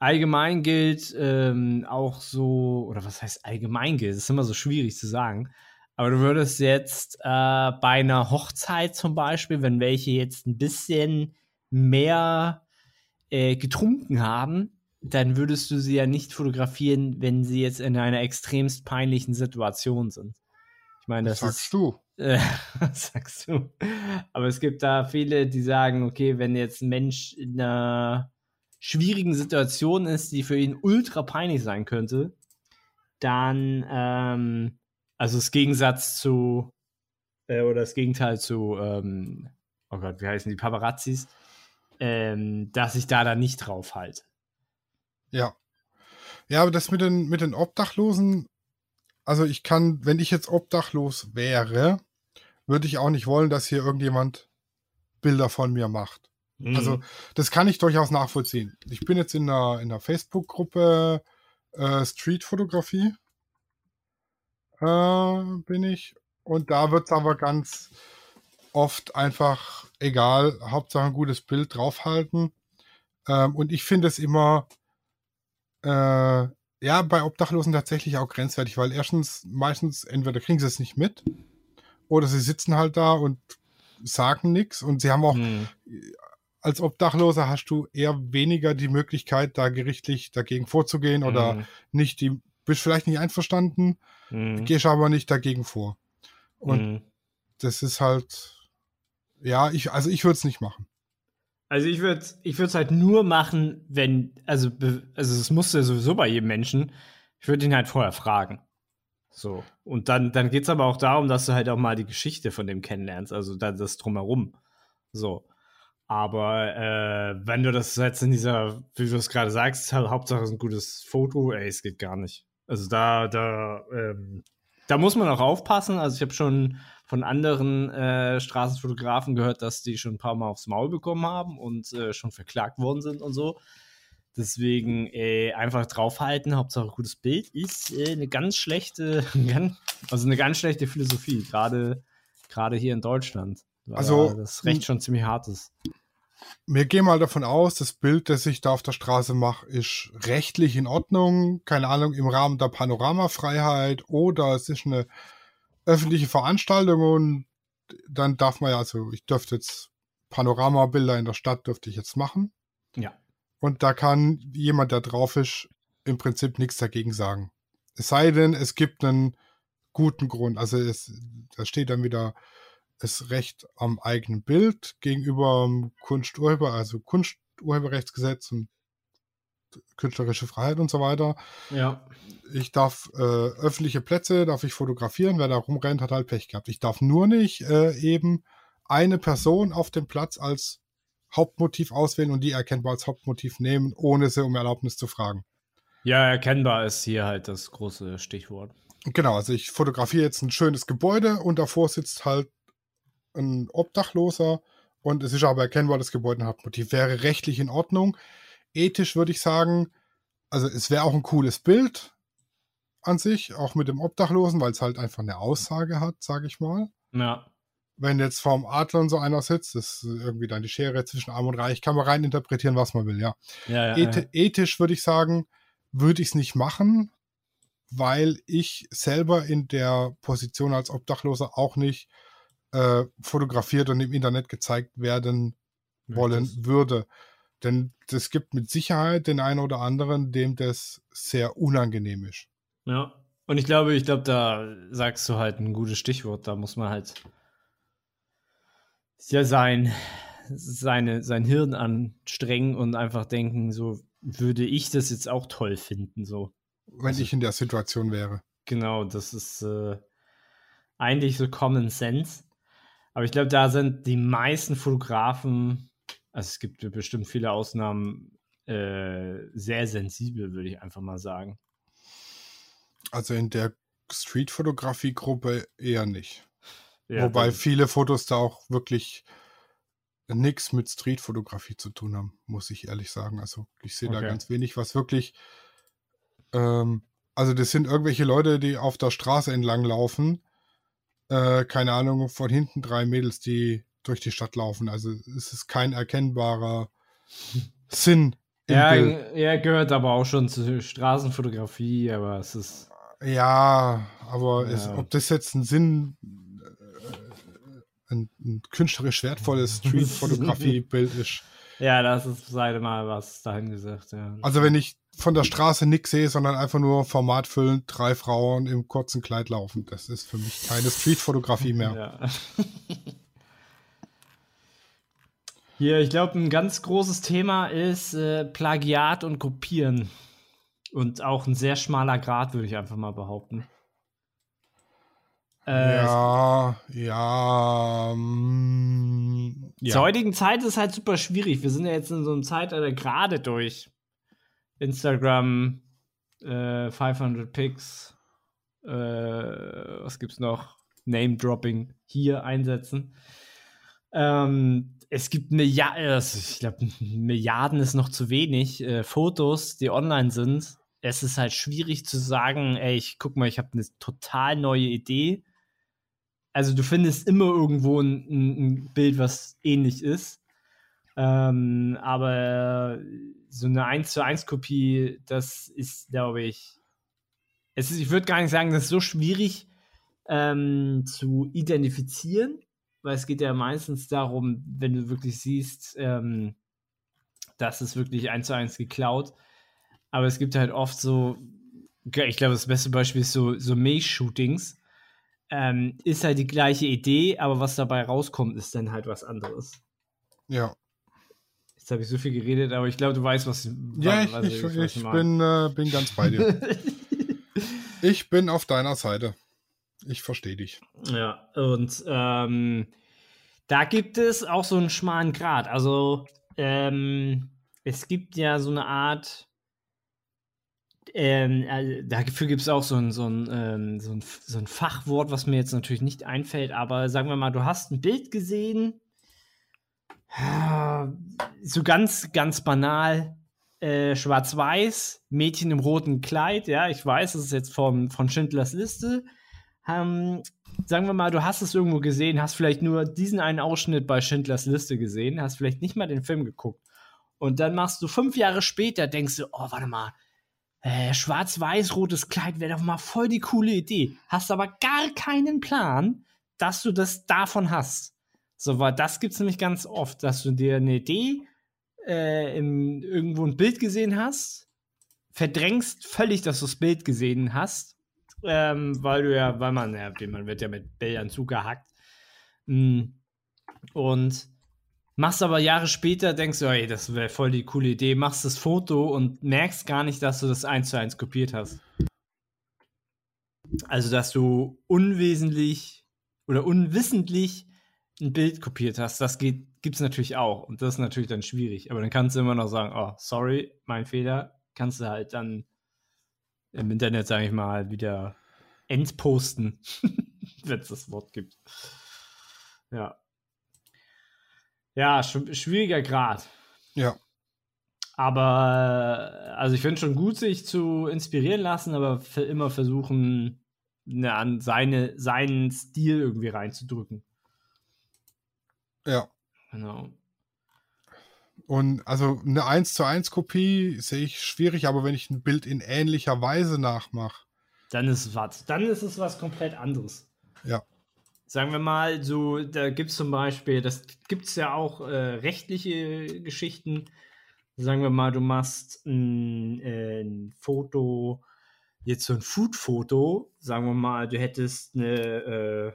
Allgemein gilt ähm, auch so, oder was heißt allgemein gilt? Das ist immer so schwierig zu sagen. Aber du würdest jetzt äh, bei einer Hochzeit zum Beispiel, wenn welche jetzt ein bisschen mehr äh, getrunken haben, dann würdest du sie ja nicht fotografieren, wenn sie jetzt in einer extremst peinlichen Situation sind. Ich meine, das, das sagst ist, du. Äh, sagst du. Aber es gibt da viele, die sagen, okay, wenn jetzt ein Mensch in einer schwierigen Situation ist, die für ihn ultra peinlich sein könnte, dann, ähm, also das Gegensatz zu, äh, oder das Gegenteil zu, ähm, oh Gott, wie heißen die Paparazzis? ähm, dass ich da dann nicht drauf halte. Ja. Ja, aber das mit den, mit den Obdachlosen, also ich kann, wenn ich jetzt obdachlos wäre, würde ich auch nicht wollen, dass hier irgendjemand Bilder von mir macht. Mhm. Also das kann ich durchaus nachvollziehen. Ich bin jetzt in einer, in einer Facebook-Gruppe äh, Street-Fotografie. Äh, bin ich. Und da wird es aber ganz oft einfach egal, Hauptsache ein gutes Bild draufhalten. Ähm, und ich finde es immer, äh, ja, bei Obdachlosen tatsächlich auch grenzwertig, weil erstens, meistens, entweder kriegen sie es nicht mit oder sie sitzen halt da und sagen nichts und sie haben auch, hm. als Obdachloser hast du eher weniger die Möglichkeit, da gerichtlich dagegen vorzugehen hm. oder nicht die, bist vielleicht nicht einverstanden, hm. gehst aber nicht dagegen vor. Und hm. das ist halt, ja, ich, also ich würde es nicht machen. Also ich würde es ich halt nur machen, wenn, also, also es musste sowieso bei jedem Menschen, ich würde ihn halt vorher fragen. So. Und dann, dann geht es aber auch darum, dass du halt auch mal die Geschichte von dem kennenlernst, also das drumherum. So. Aber äh, wenn du das jetzt in dieser, wie du es gerade sagst, halt, Hauptsache ist ein gutes Foto, ey, es geht gar nicht. Also da, da, ähm, da muss man auch aufpassen. Also ich habe schon von anderen äh, Straßenfotografen gehört, dass die schon ein paar Mal aufs Maul bekommen haben und äh, schon verklagt worden sind und so. Deswegen äh, einfach draufhalten, Hauptsache gutes Bild, ist äh, eine ganz schlechte, also eine ganz schlechte Philosophie, gerade gerade hier in Deutschland. Also das Recht schon ziemlich hart ist. Wir gehen mal davon aus, das Bild, das ich da auf der Straße mache, ist rechtlich in Ordnung, keine Ahnung, im Rahmen der Panoramafreiheit oder es ist eine öffentliche Veranstaltung und dann darf man ja, also ich dürfte jetzt Panoramabilder in der Stadt dürfte ich jetzt machen. Ja. Und da kann jemand, der drauf ist, im Prinzip nichts dagegen sagen. Es sei denn, es gibt einen guten Grund. Also es, da steht dann wieder das Recht am eigenen Bild gegenüber Kunsturheber, also Kunsturheberrechtsgesetz und künstlerische Freiheit und so weiter. Ja. Ich darf äh, öffentliche Plätze, darf ich fotografieren. Wer da rumrennt, hat halt Pech gehabt. Ich darf nur nicht äh, eben eine Person auf dem Platz als Hauptmotiv auswählen und die erkennbar als Hauptmotiv nehmen, ohne sie um Erlaubnis zu fragen. Ja, erkennbar ist hier halt das große Stichwort. Genau, also ich fotografiere jetzt ein schönes Gebäude und davor sitzt halt ein Obdachloser und es ist aber erkennbar, das Gebäude ein Hauptmotiv. Wäre rechtlich in Ordnung ethisch würde ich sagen, also es wäre auch ein cooles Bild an sich, auch mit dem Obdachlosen, weil es halt einfach eine Aussage hat, sage ich mal. Ja. Wenn jetzt vorm Adler und so einer sitzt, das ist irgendwie dann die Schere zwischen Arm und Reich, kann man rein interpretieren, was man will, ja. ja, ja, Eth ja. Ethisch würde ich sagen, würde ich es nicht machen, weil ich selber in der Position als Obdachloser auch nicht äh, fotografiert und im Internet gezeigt werden wollen würde. Denn es gibt mit Sicherheit den einen oder anderen, dem das sehr unangenehm ist. Ja. Und ich glaube, ich glaube, da sagst du halt ein gutes Stichwort. Da muss man halt ja sein, seine, sein Hirn anstrengen und einfach denken, so würde ich das jetzt auch toll finden. So. Wenn also, ich in der Situation wäre. Genau, das ist äh, eigentlich so Common Sense. Aber ich glaube, da sind die meisten Fotografen also es gibt bestimmt viele Ausnahmen, äh, sehr sensibel, würde ich einfach mal sagen. Also in der Street-Fotografie-Gruppe eher nicht. Ja, Wobei viele Fotos da auch wirklich nichts mit Street-Fotografie zu tun haben, muss ich ehrlich sagen. Also ich sehe okay. da ganz wenig, was wirklich. Ähm, also das sind irgendwelche Leute, die auf der Straße entlang laufen. Äh, keine Ahnung, von hinten drei Mädels, die durch die Stadt laufen. Also es ist kein erkennbarer Sinn. Ja, er gehört aber auch schon zur Straßenfotografie, aber es ist. Ja, aber ja. Es, ob das jetzt ein Sinn, äh, ein, ein künstlerisch wertvolles Street-Fotografie-Bild ist. Ja, das ist seide mal was dahin gesagt, ja. Also wenn ich von der Straße nichts sehe, sondern einfach nur formatfüllend drei Frauen im kurzen Kleid laufen, das ist für mich keine Street-Fotografie mehr. Ja. Hier, ich glaube, ein ganz großes Thema ist äh, Plagiat und Kopieren. Und auch ein sehr schmaler Grad, würde ich einfach mal behaupten. Äh, ja, ja. Mm, Ja. Zur heutigen Zeit ist es halt super schwierig. Wir sind ja jetzt in so einem Zeitalter gerade durch Instagram, äh, 500 Pics, äh, was gibt's noch? Name-Dropping hier einsetzen. Ähm, es gibt Milliarden, also ich glaube, Milliarden ist noch zu wenig, äh, Fotos, die online sind. Es ist halt schwierig zu sagen, ey, ich guck mal, ich habe eine total neue Idee also du findest immer irgendwo ein, ein Bild, was ähnlich ist. Ähm, aber so eine 1 zu 1 Kopie, das ist, glaube ich, es ist, ich würde gar nicht sagen, das ist so schwierig ähm, zu identifizieren, weil es geht ja meistens darum, wenn du wirklich siehst, ähm, das ist wirklich 1 zu 1 geklaut. Aber es gibt halt oft so, ich glaube, das beste Beispiel ist so, so Milch-Shootings ähm, ist halt die gleiche Idee, aber was dabei rauskommt, ist dann halt was anderes. Ja. Jetzt habe ich so viel geredet, aber ich glaube, du weißt, was, ja, was ich, ich, ich, ich bin, äh, bin ganz bei dir. ich bin auf deiner Seite. Ich verstehe dich. Ja, und ähm, da gibt es auch so einen schmalen Grad. Also, ähm, es gibt ja so eine Art ähm, also dafür gibt es auch so ein, so, ein, ähm, so, ein, so ein Fachwort, was mir jetzt natürlich nicht einfällt, aber sagen wir mal, du hast ein Bild gesehen, so ganz, ganz banal, äh, schwarz-weiß, Mädchen im roten Kleid, ja, ich weiß, das ist jetzt vom, von Schindlers Liste. Ähm, sagen wir mal, du hast es irgendwo gesehen, hast vielleicht nur diesen einen Ausschnitt bei Schindlers Liste gesehen, hast vielleicht nicht mal den Film geguckt. Und dann machst du fünf Jahre später, denkst du, oh, warte mal, äh, schwarz-weiß-rotes Kleid wäre doch mal voll die coole Idee. Hast aber gar keinen Plan, dass du das davon hast. So, weil das gibt es nämlich ganz oft, dass du dir eine Idee äh, im, irgendwo ein Bild gesehen hast, verdrängst völlig, dass du das Bild gesehen hast, ähm, weil du ja, weil man, ja, man wird ja mit Bildern zugehackt. Mm. Und Machst aber Jahre später, denkst du, ey, das wäre voll die coole Idee, machst das Foto und merkst gar nicht, dass du das eins zu eins kopiert hast. Also, dass du unwesentlich oder unwissentlich ein Bild kopiert hast, das gibt es natürlich auch. Und das ist natürlich dann schwierig. Aber dann kannst du immer noch sagen, oh, sorry, mein Fehler. Kannst du halt dann im Internet, sage ich mal, wieder entposten, wenn es das Wort gibt. Ja. Ja, schwieriger Grad. Ja. Aber, also ich finde schon gut, sich zu inspirieren lassen, aber immer versuchen, ne, an seine, seinen Stil irgendwie reinzudrücken. Ja. Genau. Und also eine 1 zu 1 Kopie sehe ich schwierig, aber wenn ich ein Bild in ähnlicher Weise nachmache. Dann ist es was. Dann ist es was komplett anderes. Ja sagen wir mal, so, da gibt es zum Beispiel, das gibt es ja auch äh, rechtliche Geschichten. Sagen wir mal, du machst ein, äh, ein Foto, jetzt so ein Food-Foto, sagen wir mal, du hättest eine, äh,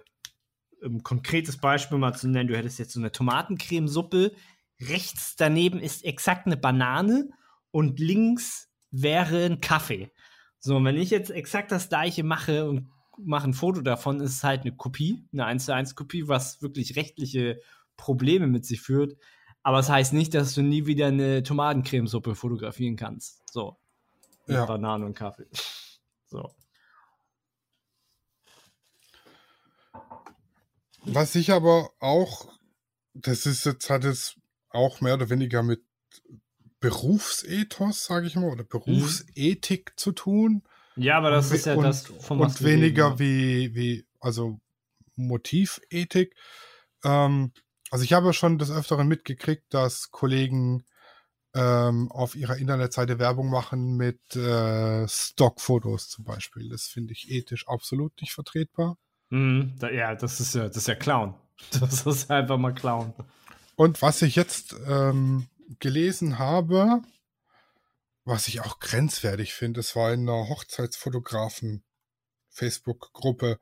ein konkretes Beispiel mal zu nennen, du hättest jetzt so eine Tomatencremesuppe, rechts daneben ist exakt eine Banane und links wäre ein Kaffee. So, und wenn ich jetzt exakt das gleiche mache und mache ein Foto davon, ist es halt eine Kopie, eine 1 zu 1 Kopie, was wirklich rechtliche Probleme mit sich führt. Aber es das heißt nicht, dass du nie wieder eine Tomatencremesuppe fotografieren kannst. So. Mit ja. Bananen und Kaffee. So. Was ich aber auch, das ist jetzt, hat es auch mehr oder weniger mit Berufsethos, sage ich mal, oder mhm. Berufsethik mhm. zu tun. Ja, aber das und, ist ja und, das vom Und weniger wie, wie, also Motivethik. Ähm, also ich habe schon des Öfteren mitgekriegt, dass Kollegen ähm, auf ihrer Internetseite Werbung machen mit äh, Stockfotos zum Beispiel. Das finde ich ethisch absolut nicht vertretbar. Mhm, da, ja, das ist ja, das ist ja Clown. Das ist einfach mal Clown. Und was ich jetzt ähm, gelesen habe, was ich auch grenzwertig finde, es war in einer Hochzeitsfotografen-Facebook-Gruppe.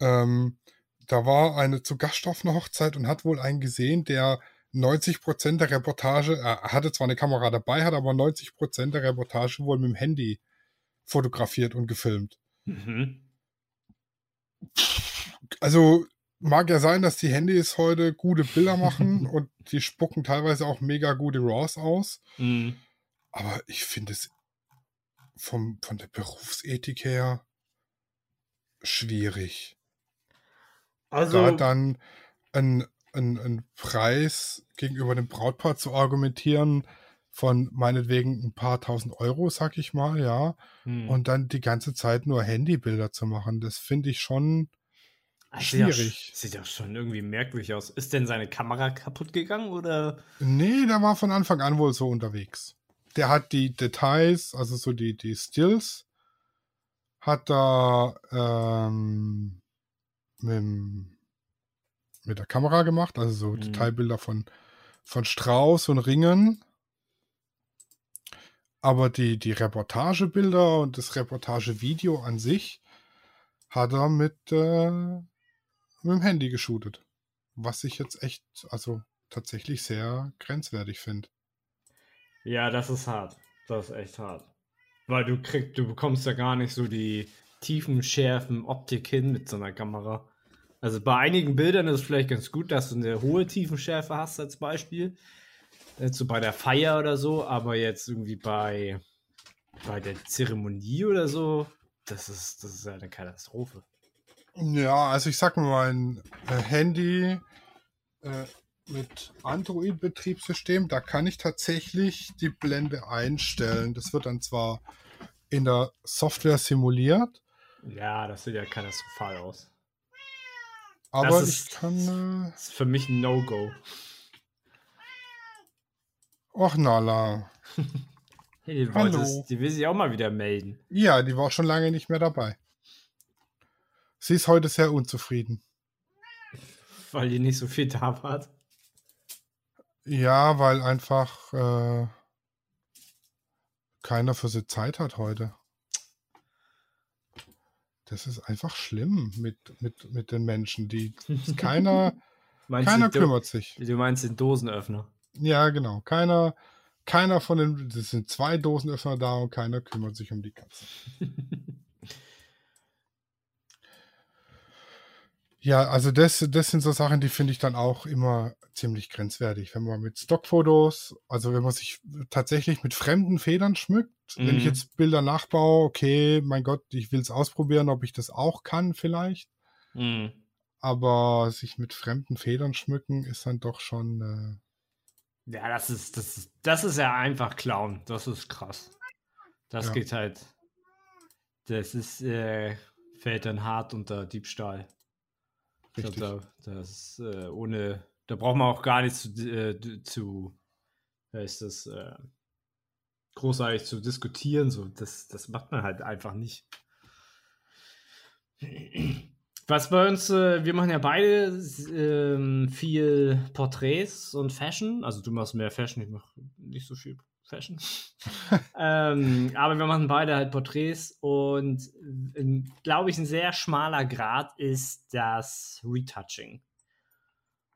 Ähm, da war eine zu Gast auf einer Hochzeit und hat wohl einen gesehen, der 90 Prozent der Reportage, er hatte zwar eine Kamera dabei, hat aber 90 Prozent der Reportage wohl mit dem Handy fotografiert und gefilmt. Mhm. Also mag ja sein, dass die Handys heute gute Bilder machen und die spucken teilweise auch mega gute RAWs aus. Mhm. Aber ich finde es vom, von der Berufsethik her schwierig. Also da dann ein, ein, ein Preis gegenüber dem Brautpaar zu argumentieren von meinetwegen ein paar tausend Euro, sag ich mal, ja, hm. und dann die ganze Zeit nur Handybilder zu machen, das finde ich schon Ah, schwierig. Sieht ja schon irgendwie merkwürdig aus. Ist denn seine Kamera kaputt gegangen oder? Nee, der war von Anfang an wohl so unterwegs. Der hat die Details, also so die, die Stills, hat da ähm, mit, mit der Kamera gemacht, also so mhm. Detailbilder von, von Strauß und Ringen. Aber die, die Reportagebilder und das Reportagevideo an sich hat er mit äh, mit dem Handy geshootet. Was ich jetzt echt, also tatsächlich sehr grenzwertig finde. Ja, das ist hart. Das ist echt hart. Weil du kriegst, du bekommst ja gar nicht so die tiefen, schärfen Optik hin mit so einer Kamera. Also bei einigen Bildern ist es vielleicht ganz gut, dass du eine hohe Tiefenschärfe hast als Beispiel. Jetzt so bei der Feier oder so, aber jetzt irgendwie bei, bei der Zeremonie oder so, das ist, das ist ja eine Katastrophe. Ja, also ich sag mal, ein äh, Handy äh, mit Android-Betriebssystem, da kann ich tatsächlich die Blende einstellen. Das wird dann zwar in der Software simuliert. Ja, das sieht ja katastrophal aus. Aber das ist, ich kann. Äh, ist für mich ein No-Go. Och, Nala. hey, die, Hallo. die will sich auch mal wieder melden. Ja, die war schon lange nicht mehr dabei. Sie ist heute sehr unzufrieden. Weil ihr nicht so viel da wart. Ja, weil einfach äh, keiner für sie Zeit hat heute. Das ist einfach schlimm mit, mit, mit den Menschen, die keiner, keiner kümmert sich. Du meinst den Dosenöffner? Ja, genau. Keiner, keiner von den, es sind zwei Dosenöffner da und keiner kümmert sich um die Katze. Ja, also das, das sind so Sachen, die finde ich dann auch immer ziemlich grenzwertig. Wenn man mit Stockfotos, also wenn man sich tatsächlich mit fremden Federn schmückt, mhm. wenn ich mhm. jetzt Bilder nachbaue, okay, mein Gott, ich will es ausprobieren, ob ich das auch kann vielleicht. Mhm. Aber sich mit fremden Federn schmücken ist dann doch schon. Äh ja, das ist, das ist, das ist ja einfach Clown. Das ist krass. Das ja. geht halt. Das ist, äh, fällt dann hart unter Diebstahl. Richtig. Glaub, da, das, äh, ohne, da braucht man auch gar nicht zu, äh, zu heißt das, äh, großartig zu diskutieren. So, das, das macht man halt einfach nicht. Was bei uns, äh, wir machen ja beide äh, viel Porträts und Fashion. Also du machst mehr Fashion, ich mache nicht so viel Fashion. ähm, aber wir machen beide halt Porträts und glaube ich, ein sehr schmaler Grad ist das Retouching.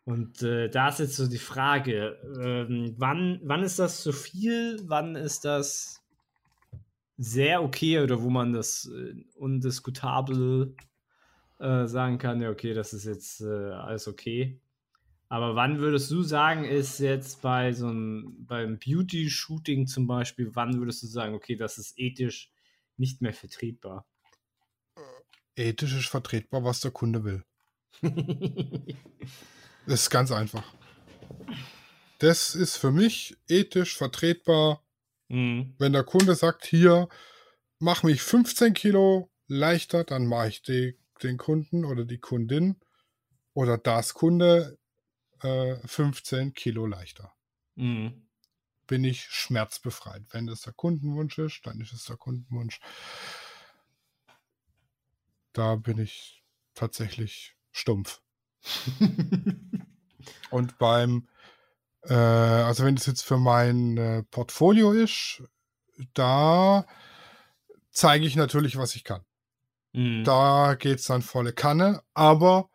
Und äh, da ist jetzt so die Frage, ähm, wann, wann ist das zu viel, wann ist das sehr okay oder wo man das äh, undiskutabel äh, sagen kann, ja okay, das ist jetzt äh, alles okay. Aber wann würdest du sagen, ist jetzt bei so einem beim Beauty-Shooting zum Beispiel, wann würdest du sagen, okay, das ist ethisch nicht mehr vertretbar? Ethisch ist vertretbar, was der Kunde will. das ist ganz einfach. Das ist für mich ethisch vertretbar, mhm. wenn der Kunde sagt, hier, mach mich 15 Kilo leichter, dann mache ich die, den Kunden oder die Kundin oder das Kunde äh, 15 Kilo leichter. Mhm. Bin ich schmerzbefreit. Wenn das der Kundenwunsch ist, dann ist es der Kundenwunsch. Da bin ich tatsächlich stumpf. Und beim, äh, also wenn es jetzt für mein äh, Portfolio ist, da zeige ich natürlich, was ich kann. Mhm. Da geht es dann volle Kanne, aber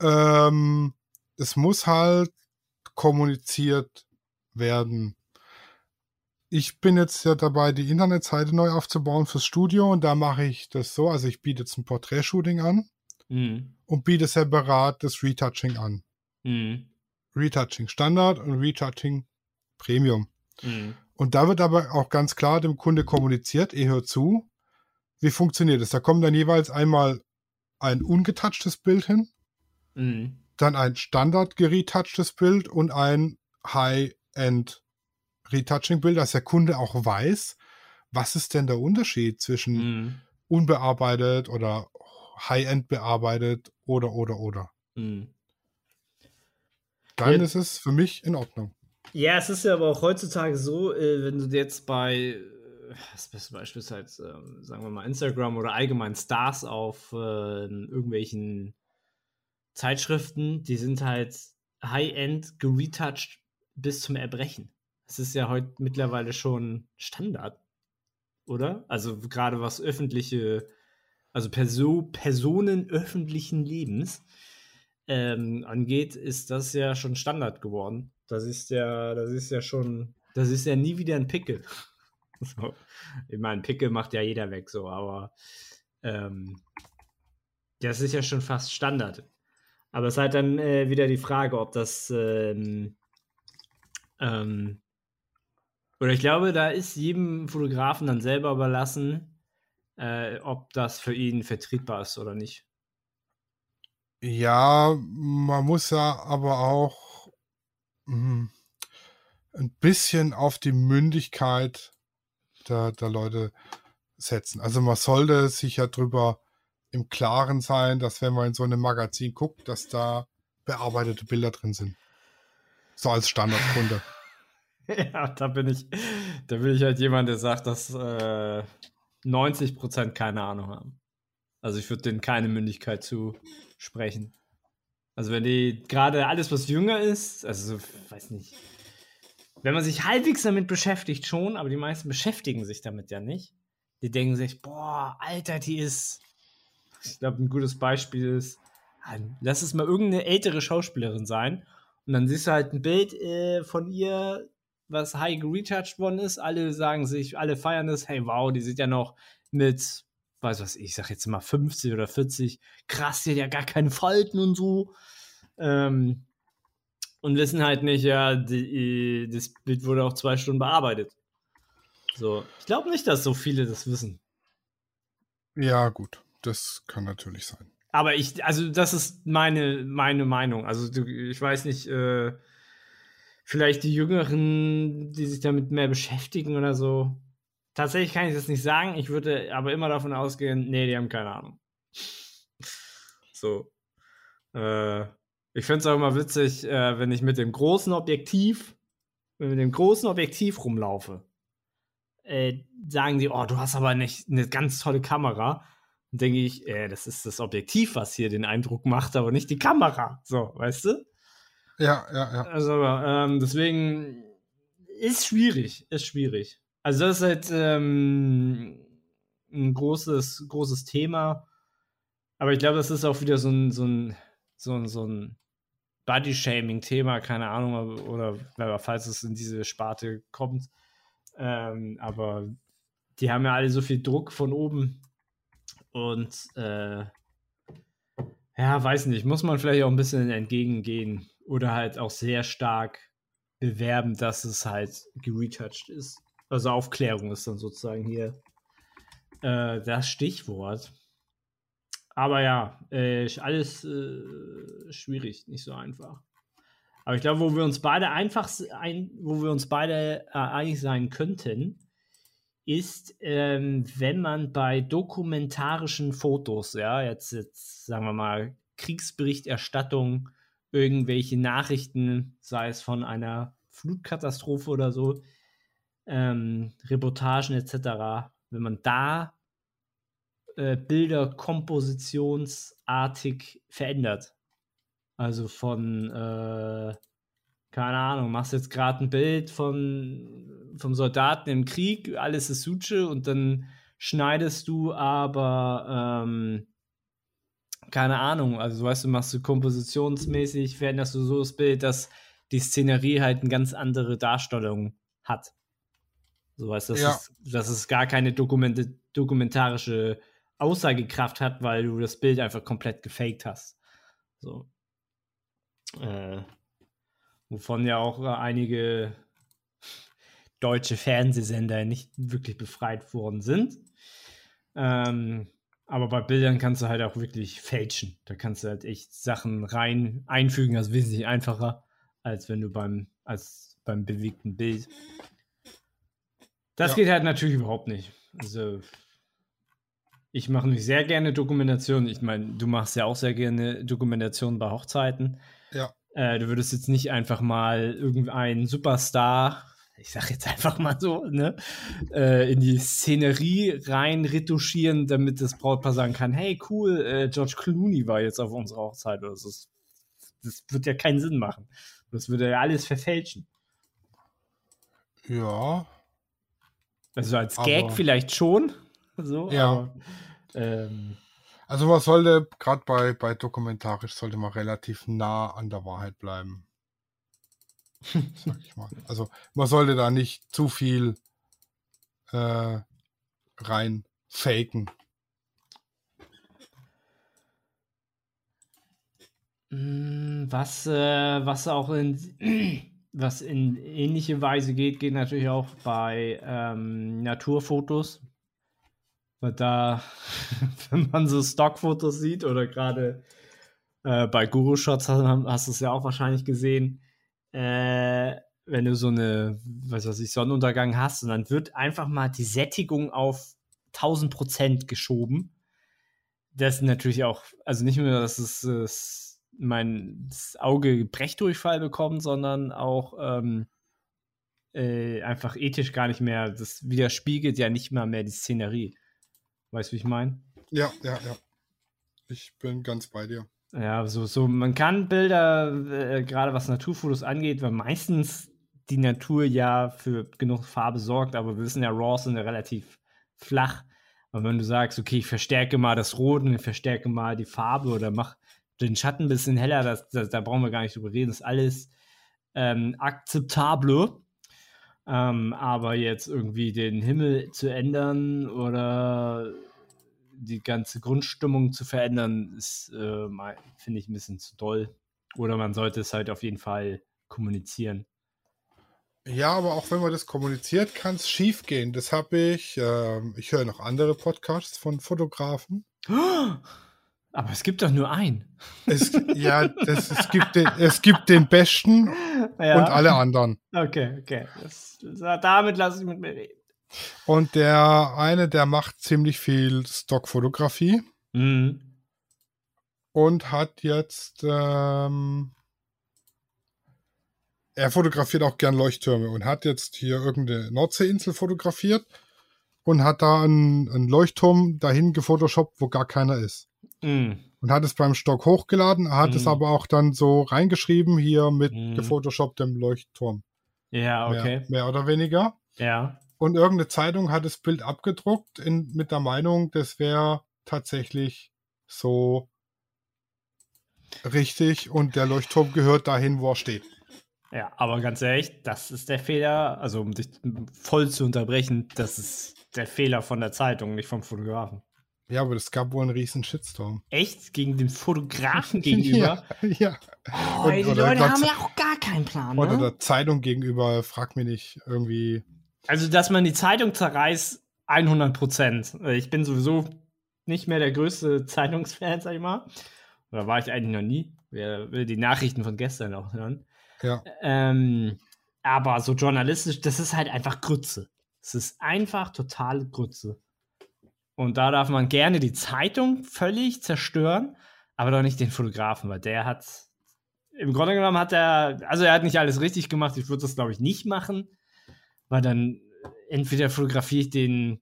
ähm, es muss halt kommuniziert werden. Ich bin jetzt ja dabei, die Internetseite neu aufzubauen fürs Studio und da mache ich das so. Also ich biete jetzt ein Porträtshooting an. Mhm. und biete separat das Retouching an. Mhm. Retouching Standard und Retouching Premium. Mhm. Und da wird aber auch ganz klar dem Kunde kommuniziert, ihr hört zu, wie funktioniert es? Da kommt dann jeweils einmal ein ungetouchtes Bild hin, mhm. dann ein Standard geretouchtes Bild und ein High-End Retouching-Bild, dass der Kunde auch weiß, was ist denn der Unterschied zwischen mhm. unbearbeitet oder High-End bearbeitet oder oder oder. Mhm. Dann ja. ist es für mich in Ordnung. Ja, es ist ja aber auch heutzutage so, äh, wenn du jetzt bei, das beste Beispiel ist halt, äh, sagen wir mal, Instagram oder allgemein Stars auf äh, irgendwelchen Zeitschriften, die sind halt High-End geretouched bis zum Erbrechen. Das ist ja heute mittlerweile schon Standard, oder? Also gerade was öffentliche, also Perso Personen öffentlichen Lebens ähm, angeht, ist das ja schon Standard geworden. Das ist ja, das ist ja schon, das ist ja nie wieder ein Pickel. so. Ich meine, Pickel macht ja jeder weg, so, aber ähm, das ist ja schon fast Standard. Aber es ist halt dann äh, wieder die Frage, ob das ähm, ähm, oder ich glaube, da ist jedem Fotografen dann selber überlassen, äh, ob das für ihn vertretbar ist oder nicht. Ja, man muss ja aber auch mh, hm, ein bisschen auf die Mündigkeit der, der Leute setzen. Also man sollte sich ja drüber im Klaren sein, dass wenn man in so einem Magazin guckt, dass da bearbeitete Bilder drin sind. So als Standardkunde. ja, da bin ich, da bin ich halt jemand, der sagt, dass äh, 90% keine Ahnung haben. Also ich würde denen keine Mündigkeit zusprechen. Also wenn die gerade alles, was jünger ist, also weiß nicht, wenn man sich halbwegs damit beschäftigt schon, aber die meisten beschäftigen sich damit ja nicht. Die denken sich, boah, Alter, die ist, ich glaube, ein gutes Beispiel ist, lass es mal irgendeine ältere Schauspielerin sein und dann siehst du halt ein Bild äh, von ihr, was high geretouched worden ist. Alle sagen sich, alle feiern es, hey, wow, die sieht ja noch mit, weiß was ich, sag jetzt mal 50 oder 40, krass, die hat ja gar keine Falten und so. Ähm, und wissen halt nicht, ja, die, das Bild wurde auch zwei Stunden bearbeitet. So, ich glaube nicht, dass so viele das wissen. Ja, gut, das kann natürlich sein. Aber ich, also das ist meine, meine Meinung. Also ich weiß nicht, äh, vielleicht die Jüngeren, die sich damit mehr beschäftigen oder so. Tatsächlich kann ich das nicht sagen. Ich würde aber immer davon ausgehen, nee, die haben keine Ahnung. So. Äh, ich finde es auch immer witzig, äh, wenn ich mit dem großen Objektiv, mit dem großen Objektiv rumlaufe. Äh, sagen die, oh, du hast aber nicht eine ganz tolle Kamera. Dann denke ich, äh, das ist das Objektiv, was hier den Eindruck macht, aber nicht die Kamera. So, weißt du? Ja, ja, ja. Also, ähm, deswegen ist schwierig, ist schwierig. Also, das ist halt ähm, ein großes, großes Thema. Aber ich glaube, das ist auch wieder so ein, so ein, so ein, so ein Body-Shaming-Thema, keine Ahnung, oder, falls es in diese Sparte kommt. Ähm, aber die haben ja alle so viel Druck von oben. Und äh, ja, weiß nicht, muss man vielleicht auch ein bisschen entgegengehen oder halt auch sehr stark bewerben, dass es halt geretouched ist. Also Aufklärung ist dann sozusagen hier äh, das Stichwort. Aber ja, äh, alles äh, schwierig, nicht so einfach. Aber ich glaube, wo wir uns beide einfach, ein, wo wir uns beide äh, einig sein könnten, ist, ähm, wenn man bei dokumentarischen Fotos, ja, jetzt, jetzt sagen wir mal Kriegsberichterstattung, irgendwelche Nachrichten, sei es von einer Flutkatastrophe oder so, ähm, Reportagen etc., wenn man da äh, Bilder kompositionsartig verändert. Also von, äh, keine Ahnung, machst jetzt gerade ein Bild von, vom Soldaten im Krieg, alles ist Suche und dann schneidest du aber ähm, keine Ahnung, also weißt du, machst du kompositionsmäßig, veränderst du so das Bild, dass die Szenerie halt eine ganz andere Darstellung hat. So weißt du, dass, ja. es, dass es gar keine Dokumente, dokumentarische Aussagekraft hat, weil du das Bild einfach komplett gefaked hast. So. Äh, wovon ja auch einige deutsche Fernsehsender nicht wirklich befreit worden sind. Ähm, aber bei Bildern kannst du halt auch wirklich fälschen. Da kannst du halt echt Sachen rein einfügen, das ist wesentlich einfacher, als wenn du beim, als beim bewegten Bild. Das ja. geht halt natürlich überhaupt nicht. Also, ich mache mich sehr gerne Dokumentationen. Ich meine, du machst ja auch sehr gerne Dokumentationen bei Hochzeiten. Ja. Äh, du würdest jetzt nicht einfach mal irgendeinen Superstar ich sag jetzt einfach mal so, ne, äh, in die Szenerie rein retuschieren, damit das Brautpaar sagen kann, hey, cool, äh, George Clooney war jetzt auf unserer Hochzeit. Das, ist, das wird ja keinen Sinn machen. Das würde ja alles verfälschen. Ja. Also als Gag vielleicht schon. So, ja. Aber, ähm, also man sollte, gerade bei, bei dokumentarisch, sollte man relativ nah an der Wahrheit bleiben. Sag ich mal. Also man sollte da nicht zu viel äh, rein faken. Mm, was, äh, was auch in, was in ähnliche Weise geht, geht natürlich auch bei ähm, Naturfotos. Weil da, wenn man so Stockfotos sieht oder gerade äh, bei Guru Shots hast, du es ja auch wahrscheinlich gesehen, äh, wenn du so eine, was weiß ich, Sonnenuntergang hast und dann wird einfach mal die Sättigung auf 1000 Prozent geschoben. Das ist natürlich auch, also nicht nur, dass es, es mein das Auge Brechdurchfall bekommt, sondern auch ähm, äh, einfach ethisch gar nicht mehr, das widerspiegelt ja nicht mal mehr die Szenerie. Weißt du, wie ich meine? Ja, ja, ja. Ich bin ganz bei dir. Ja, so, so, man kann Bilder, äh, gerade was Naturfotos angeht, weil meistens die Natur ja für genug Farbe sorgt, aber wir wissen ja, RAWs sind ja relativ flach. Und wenn du sagst, okay, ich verstärke mal das Rot und ich verstärke mal die Farbe oder mach den Schatten ein bisschen heller, das, das, da brauchen wir gar nicht drüber reden, das ist alles ähm, akzeptabel. Ähm, aber jetzt irgendwie den Himmel zu ändern oder die ganze Grundstimmung zu verändern, ist, äh, finde ich, ein bisschen zu doll. Oder man sollte es halt auf jeden Fall kommunizieren. Ja, aber auch wenn man das kommuniziert, kann es schief gehen. Das habe ich, äh, ich höre noch andere Podcasts von Fotografen. Aber es gibt doch nur einen. Es, ja, das, es, gibt den, es gibt den Besten ja. und alle anderen. Okay, okay. Das, das, damit lasse ich mit mir reden. Und der eine, der macht ziemlich viel Stockfotografie. Mhm. Und hat jetzt, ähm, er fotografiert auch gern Leuchttürme und hat jetzt hier irgendeine Nordseeinsel fotografiert und hat da einen, einen Leuchtturm dahin gefotoshoppt, wo gar keiner ist. Mhm. Und hat es beim Stock hochgeladen, hat mhm. es aber auch dann so reingeschrieben, hier mit mhm. gefotoshopptem Leuchtturm. Ja, okay. Mehr, mehr oder weniger. Ja. Und irgendeine Zeitung hat das Bild abgedruckt in, mit der Meinung, das wäre tatsächlich so richtig und der Leuchtturm gehört dahin, wo er steht. Ja, aber ganz ehrlich, das ist der Fehler, also um dich voll zu unterbrechen, das ist der Fehler von der Zeitung, nicht vom Fotografen. Ja, aber es gab wohl einen riesen Shitstorm. Echt? Gegen den Fotografen gegenüber? ja. ja. Oh, und, die Leute haben ja auch gar keinen Plan. Oder ne? der Zeitung gegenüber, frag mich nicht, irgendwie. Also, dass man die Zeitung zerreißt, 100 Prozent. Ich bin sowieso nicht mehr der größte Zeitungsfan, sag ich mal. Oder war ich eigentlich noch nie. Wer will die Nachrichten von gestern auch hören? Ja. Ähm, aber so journalistisch, das ist halt einfach Grütze. Es ist einfach total Grütze. Und da darf man gerne die Zeitung völlig zerstören, aber doch nicht den Fotografen, weil der hat, im Grunde genommen hat er, also er hat nicht alles richtig gemacht. Ich würde das, glaube ich, nicht machen weil dann entweder fotografiere ich den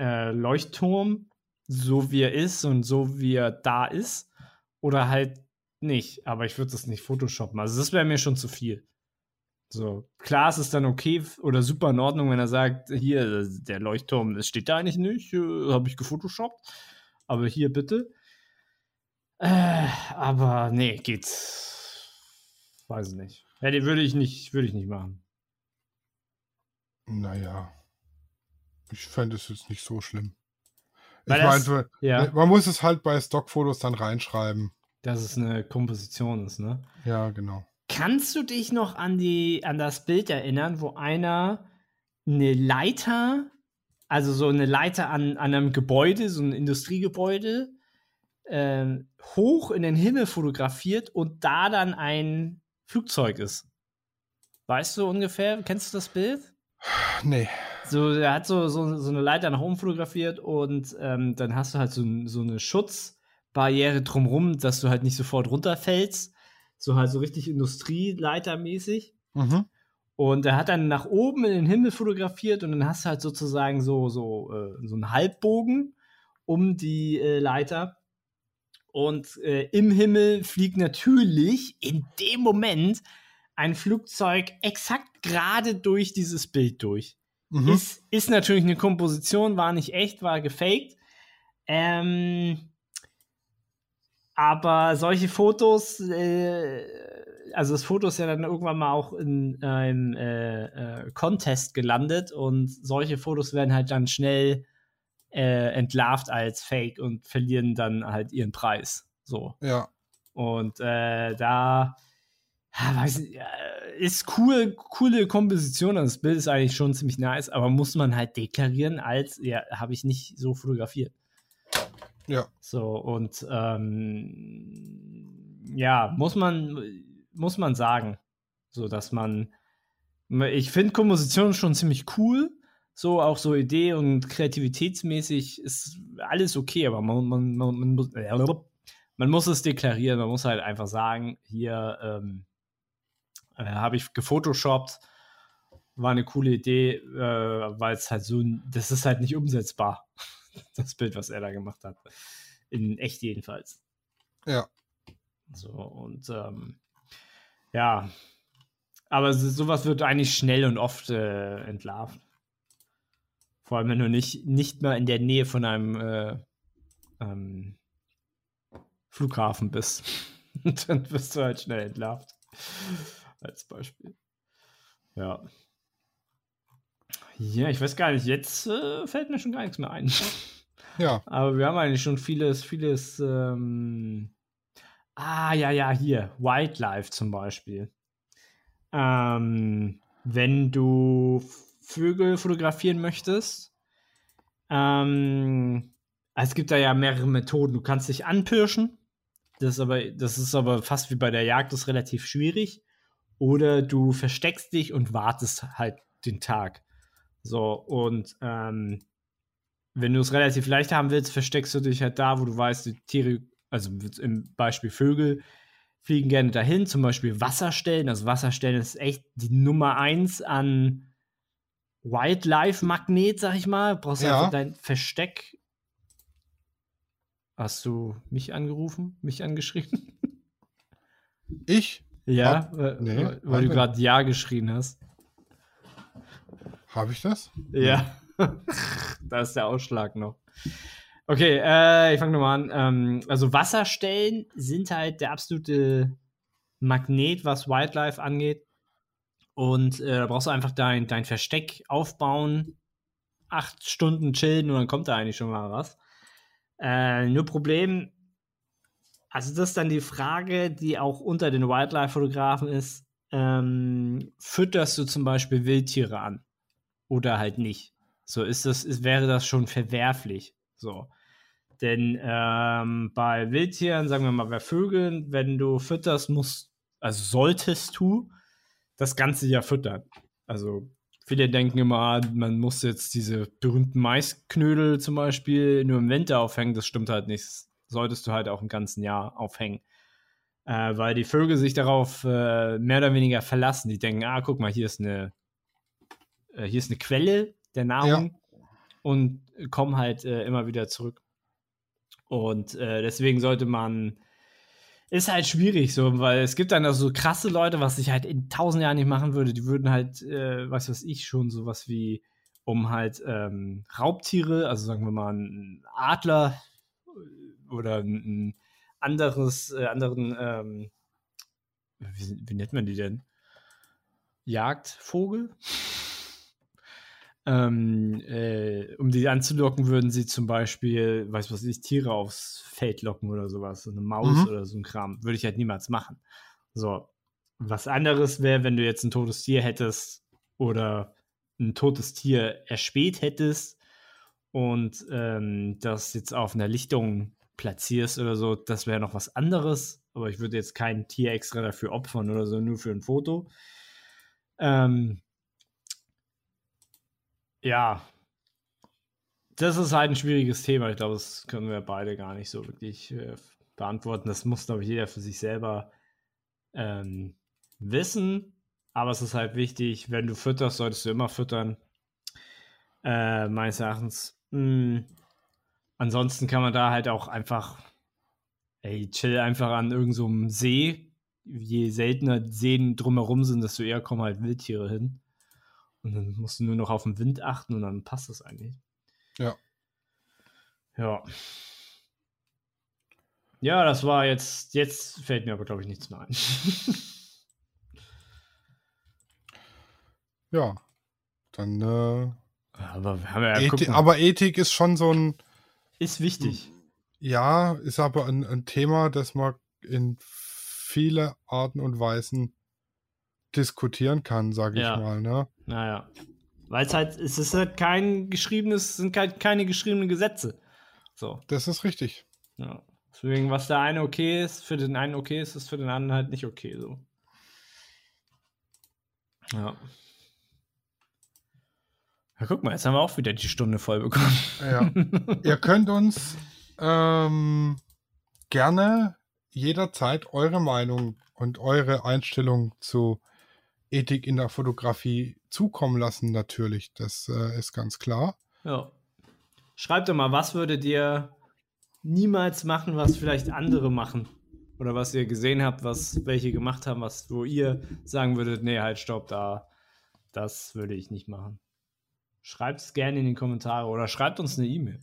äh, Leuchtturm so wie er ist und so wie er da ist oder halt nicht. Aber ich würde das nicht photoshoppen. Also das wäre mir schon zu viel. So, klar, es ist dann okay oder super in Ordnung, wenn er sagt, hier, der Leuchtturm, das steht da eigentlich nicht, äh, habe ich gefotoshoppt. Aber hier bitte. Äh, aber nee, geht's. Weiß ich nicht. Ja, den würde ich nicht, würde ich nicht machen. Naja, ich fände es jetzt nicht so schlimm. Weil ich meine, ja. man muss es halt bei Stockfotos dann reinschreiben. dass es eine Komposition ist, ne? Ja, genau. Kannst du dich noch an die an das Bild erinnern, wo einer eine Leiter, also so eine Leiter an, an einem Gebäude, so ein Industriegebäude, äh, hoch in den Himmel fotografiert und da dann ein Flugzeug ist? Weißt du ungefähr? Kennst du das Bild? Nee. So, er hat so, so, so eine Leiter nach oben fotografiert und ähm, dann hast du halt so, so eine Schutzbarriere drumrum, dass du halt nicht sofort runterfällst. So halt so richtig Industrieleitermäßig. Mhm. Und er hat dann nach oben in den Himmel fotografiert und dann hast du halt sozusagen so, so, äh, so einen Halbbogen um die äh, Leiter. Und äh, im Himmel fliegt natürlich in dem Moment ein Flugzeug exakt gerade durch dieses Bild durch. Mhm. Ist, ist natürlich eine Komposition, war nicht echt, war gefaked. Ähm, aber solche Fotos, äh, also das Foto ist ja dann irgendwann mal auch in einem äh, äh, Contest gelandet und solche Fotos werden halt dann schnell äh, entlarvt als Fake und verlieren dann halt ihren Preis. So. Ja. Und äh, da weiß nicht, ist cool, coole Komposition. Das Bild ist eigentlich schon ziemlich nice, aber muss man halt deklarieren als, ja, habe ich nicht so fotografiert. Ja. So, und ähm, ja, muss man, muss man sagen. So, dass man, ich finde Komposition schon ziemlich cool. So, auch so Idee und kreativitätsmäßig ist alles okay, aber man, man, man, man, muss, man muss es deklarieren. Man muss halt einfach sagen, hier, ähm, äh, Habe ich gefotoshoppt. War eine coole Idee, äh, weil es halt so, das ist halt nicht umsetzbar, das Bild, was er da gemacht hat. In echt jedenfalls. Ja. So, und ähm, ja, aber sowas wird eigentlich schnell und oft äh, entlarvt. Vor allem, wenn du nicht, nicht mal in der Nähe von einem äh, ähm, Flughafen bist. dann wirst du halt schnell entlarvt als Beispiel. Ja. Ja, ich weiß gar nicht, jetzt äh, fällt mir schon gar nichts mehr ein. Ja. Aber wir haben eigentlich schon vieles, vieles. Ähm ah, ja, ja, hier. Wildlife zum Beispiel. Ähm, wenn du Vögel fotografieren möchtest, ähm, es gibt da ja mehrere Methoden. Du kannst dich anpirschen. Das ist aber, das ist aber fast wie bei der Jagd, das ist relativ schwierig. Oder du versteckst dich und wartest halt den Tag. So, und ähm, wenn du es relativ leicht haben willst, versteckst du dich halt da, wo du weißt, die Tiere, also im Beispiel Vögel, fliegen gerne dahin, zum Beispiel Wasserstellen. Also Wasserstellen ist echt die Nummer eins an Wildlife-Magnet, sag ich mal. Brauchst ja. einfach dein Versteck. Hast du mich angerufen, mich angeschrieben? Ich? Ja, weil, nee, weil du gerade Ja geschrien hast. Habe ich das? Ja. da ist der Ausschlag noch. Okay, äh, ich fange nochmal an. Ähm, also Wasserstellen sind halt der absolute Magnet, was Wildlife angeht. Und äh, da brauchst du einfach dein, dein Versteck aufbauen, acht Stunden chillen und dann kommt da eigentlich schon mal was. Äh, nur Problem, also das ist dann die Frage, die auch unter den Wildlife-Fotografen ist, ähm, fütterst du zum Beispiel Wildtiere an oder halt nicht? So ist das, ist, wäre das schon verwerflich. So. Denn ähm, bei Wildtieren, sagen wir mal bei Vögeln, wenn du fütterst, musst, also solltest du das Ganze ja füttern. Also viele denken immer, man muss jetzt diese berühmten Maisknödel zum Beispiel nur im Winter aufhängen. Das stimmt halt nicht solltest du halt auch ein ganzen Jahr aufhängen. Äh, weil die Vögel sich darauf äh, mehr oder weniger verlassen. Die denken, ah, guck mal, hier ist eine, äh, hier ist eine Quelle der Nahrung ja. und kommen halt äh, immer wieder zurück. Und äh, deswegen sollte man, ist halt schwierig so, weil es gibt dann auch so krasse Leute, was ich halt in tausend Jahren nicht machen würde, die würden halt, äh, was weiß ich, schon sowas wie, um halt ähm, Raubtiere, also sagen wir mal einen Adler oder ein anderes, äh, anderen, ähm, wie, wie, nennt man die denn? Jagdvogel? Ähm, äh, um die anzulocken, würden sie zum Beispiel, weiß was ich, Tiere aufs Feld locken oder sowas, so eine Maus mhm. oder so ein Kram. Würde ich halt niemals machen. So, was anderes wäre, wenn du jetzt ein totes Tier hättest oder ein totes Tier erspäht hättest und ähm, das jetzt auf einer Lichtung platzierst oder so, das wäre noch was anderes. Aber ich würde jetzt kein Tier extra dafür opfern oder so, nur für ein Foto. Ähm, ja, das ist halt ein schwieriges Thema. Ich glaube, das können wir beide gar nicht so wirklich äh, beantworten. Das muss, glaube ich, jeder für sich selber ähm, wissen. Aber es ist halt wichtig, wenn du fütterst, solltest du immer füttern. Äh, meines Erachtens. Mh, hm, ansonsten kann man da halt auch einfach, ey, chill einfach an irgendeinem so See. Je seltener Seen drumherum sind, desto eher kommen halt Wildtiere hin. Und dann musst du nur noch auf den Wind achten und dann passt das eigentlich. Ja. Ja. Ja, das war jetzt, jetzt fällt mir aber, glaube ich, nichts mehr ein. ja. Dann, äh, aber, ja, Ethik, aber Ethik ist schon so ein. Ist wichtig. Ja, ist aber ein, ein Thema, das man in viele Arten und Weisen diskutieren kann, sage ja. ich mal. Ne? Naja. Weil es halt, es ist halt kein geschriebenes, sind halt keine geschriebenen Gesetze. So. Das ist richtig. Ja. Deswegen, was der eine okay ist, für den einen okay ist, ist für den anderen halt nicht okay. So. Ja. Ja, guck mal, jetzt haben wir auch wieder die Stunde voll bekommen. Ja. Ihr könnt uns ähm, gerne jederzeit eure Meinung und eure Einstellung zu Ethik in der Fotografie zukommen lassen, natürlich. Das äh, ist ganz klar. Ja. Schreibt doch mal, was würdet ihr niemals machen, was vielleicht andere machen? Oder was ihr gesehen habt, was welche gemacht haben, was, wo ihr sagen würdet, nee, halt, stopp, da, das würde ich nicht machen. Schreibt es gerne in die Kommentare oder schreibt uns eine E-Mail.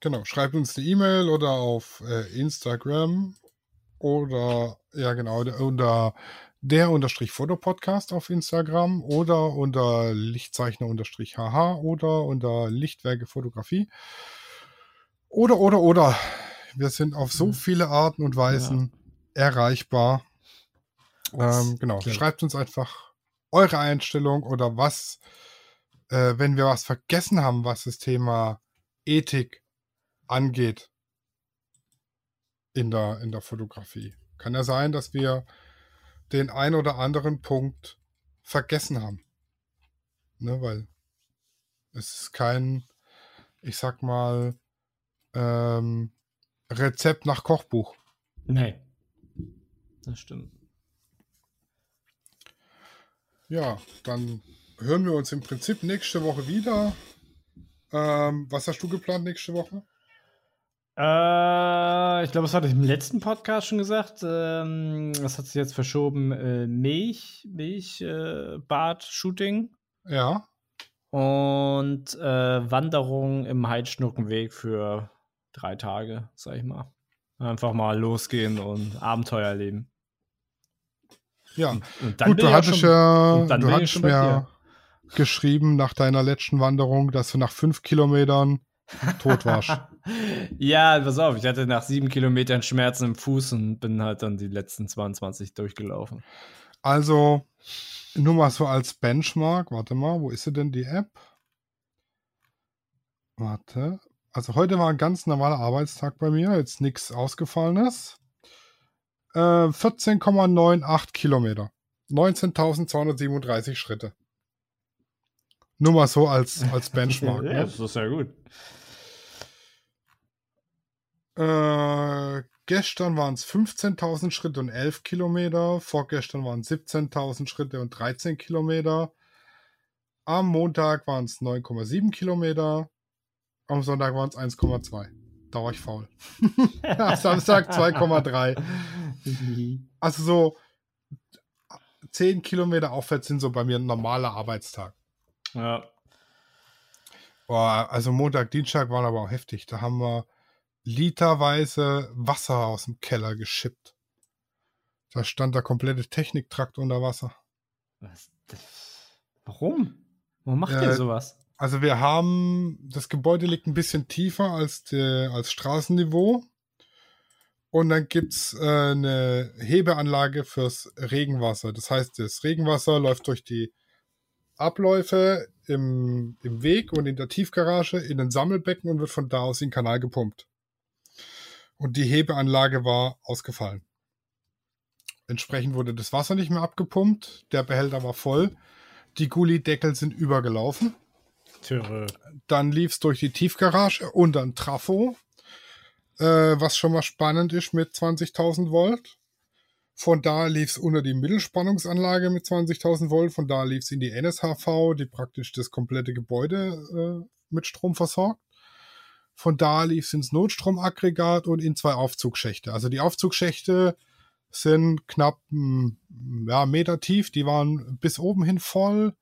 Genau, schreibt uns eine E-Mail oder auf äh, Instagram oder ja genau unter der unterstrich Fotopodcast auf Instagram oder unter Lichtzeichner unterstrich HH oder unter Lichtwerke Fotografie. Oder, oder, oder. Wir sind auf so mhm. viele Arten und Weisen ja. erreichbar. Ähm, genau. Ja. Schreibt uns einfach eure Einstellung oder was, äh, wenn wir was vergessen haben, was das Thema Ethik angeht in der, in der Fotografie. Kann ja sein, dass wir den ein oder anderen Punkt vergessen haben. Ne, weil es ist kein, ich sag mal, ähm, Rezept nach Kochbuch. Nee. Das stimmt. Ja, dann hören wir uns im Prinzip nächste Woche wieder. Ähm, was hast du geplant nächste Woche? Äh, ich glaube, das hatte ich im letzten Podcast schon gesagt. Ähm, das hat sich jetzt verschoben. Äh, Milch, Milchbad-Shooting. Äh, ja. Und äh, Wanderung im Heidschnuckenweg für drei Tage, sag ich mal. Einfach mal losgehen und Abenteuer erleben. Ja, und, und gut, du hattest ja, du hattest mir geschrieben nach deiner letzten Wanderung, dass du nach fünf Kilometern tot warst. Ja, pass auf, ich hatte nach sieben Kilometern Schmerzen im Fuß und bin halt dann die letzten 22 durchgelaufen. Also, nur mal so als Benchmark, warte mal, wo ist sie denn die App? Warte. Also heute war ein ganz normaler Arbeitstag bei mir, jetzt nichts Ausgefallenes. Äh, 14,98 Kilometer. 19.237 Schritte. Nur mal so als, als Benchmark. ja, ne? das ist ja gut. Äh, gestern waren es 15.000 Schritte und 11 Kilometer. Vorgestern waren es 17.000 Schritte und 13 Kilometer. Am Montag waren es 9,7 Kilometer. Am Sonntag waren es 1,2. Da war ich faul. Am Samstag 2,3. also so 10 Kilometer aufwärts sind so bei mir ein normaler Arbeitstag. Ja. Boah, also Montag, Dienstag waren aber auch heftig. Da haben wir literweise Wasser aus dem Keller geschippt. Da stand der komplette Techniktrakt unter Wasser. Was? Warum? Wo macht äh, ihr sowas? Also wir haben, das Gebäude liegt ein bisschen tiefer als, der, als Straßenniveau. Und dann gibt es äh, eine Hebeanlage fürs Regenwasser. Das heißt, das Regenwasser läuft durch die Abläufe im, im Weg und in der Tiefgarage in den Sammelbecken und wird von da aus in den Kanal gepumpt. Und die Hebeanlage war ausgefallen. Entsprechend wurde das Wasser nicht mehr abgepumpt, der Behälter war voll, die Gullideckel sind übergelaufen. Türe. Dann lief es durch die Tiefgarage und dann Trafo, äh, was schon mal spannend ist mit 20.000 Volt. Von da lief es unter die Mittelspannungsanlage mit 20.000 Volt. Von da lief es in die NSHV, die praktisch das komplette Gebäude äh, mit Strom versorgt. Von da lief es ins Notstromaggregat und in zwei Aufzugschächte. Also die Aufzugschächte sind knapp hm, ja, Meter tief. Die waren bis oben hin voll.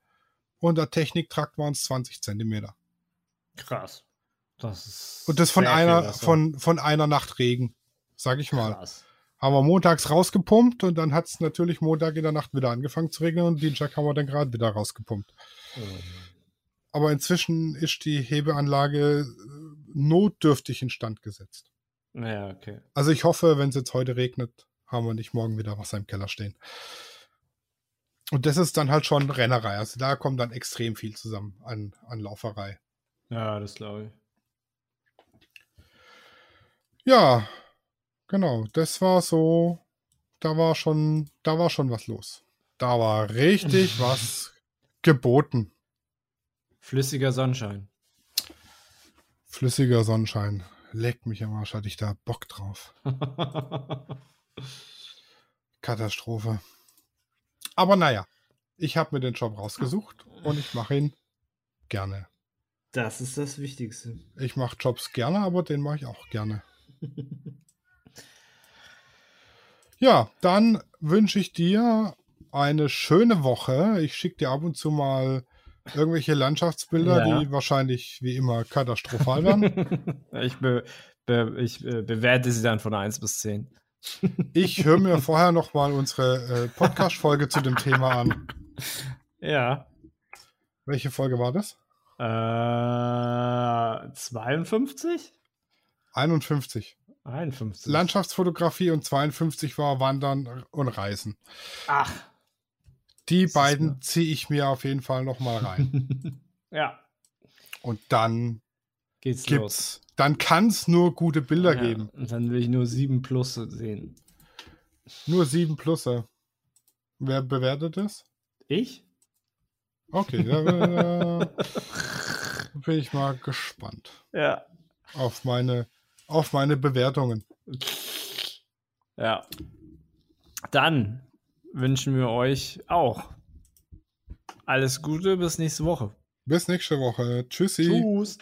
Und der Techniktrakt waren es 20 Zentimeter. Krass. Das ist und das von einer, von, von einer Nacht Regen, sag ich mal. Krass haben wir montags rausgepumpt und dann hat es natürlich Montag in der Nacht wieder angefangen zu regnen und Dienstag haben wir dann gerade wieder rausgepumpt. Mhm. Aber inzwischen ist die Hebeanlage äh, notdürftig instand gesetzt. Ja, okay. Also ich hoffe, wenn es jetzt heute regnet, haben wir nicht morgen wieder Wasser im Keller stehen. Und das ist dann halt schon Rennerei. Also da kommt dann extrem viel zusammen an, an Lauferei. Ja, das glaube ich. Ja, Genau, das war so, da war schon, da war schon was los. Da war richtig was geboten. Flüssiger Sonnenschein. Flüssiger Sonnenschein. Leck mich am Arsch, hatte ich da Bock drauf. Katastrophe. Aber naja, ich habe mir den Job rausgesucht und ich mache ihn gerne. Das ist das Wichtigste. Ich mache Jobs gerne, aber den mache ich auch gerne. Ja, dann wünsche ich dir eine schöne Woche. Ich schicke dir ab und zu mal irgendwelche Landschaftsbilder, ja. die wahrscheinlich wie immer katastrophal werden. ich, be, be, ich äh, bewerte sie dann von 1 bis 10. ich höre mir vorher noch mal unsere äh, Podcast-Folge zu dem Thema an. Ja. Welche Folge war das? Äh, 52? 51. 51. Landschaftsfotografie und 52 war Wandern und Reisen. Ach. Die beiden ziehe ich mir auf jeden Fall noch mal rein. ja. Und dann geht's gibt's, los. Dann kann es nur gute Bilder ja, geben. Und dann will ich nur 7 Plus sehen. Nur 7 Plusse. Wer bewertet es? Ich? Okay, da bin ich mal gespannt. Ja. Auf meine auf meine Bewertungen. Ja. Dann wünschen wir euch auch alles Gute bis nächste Woche. Bis nächste Woche. Tschüssi. Tschüss.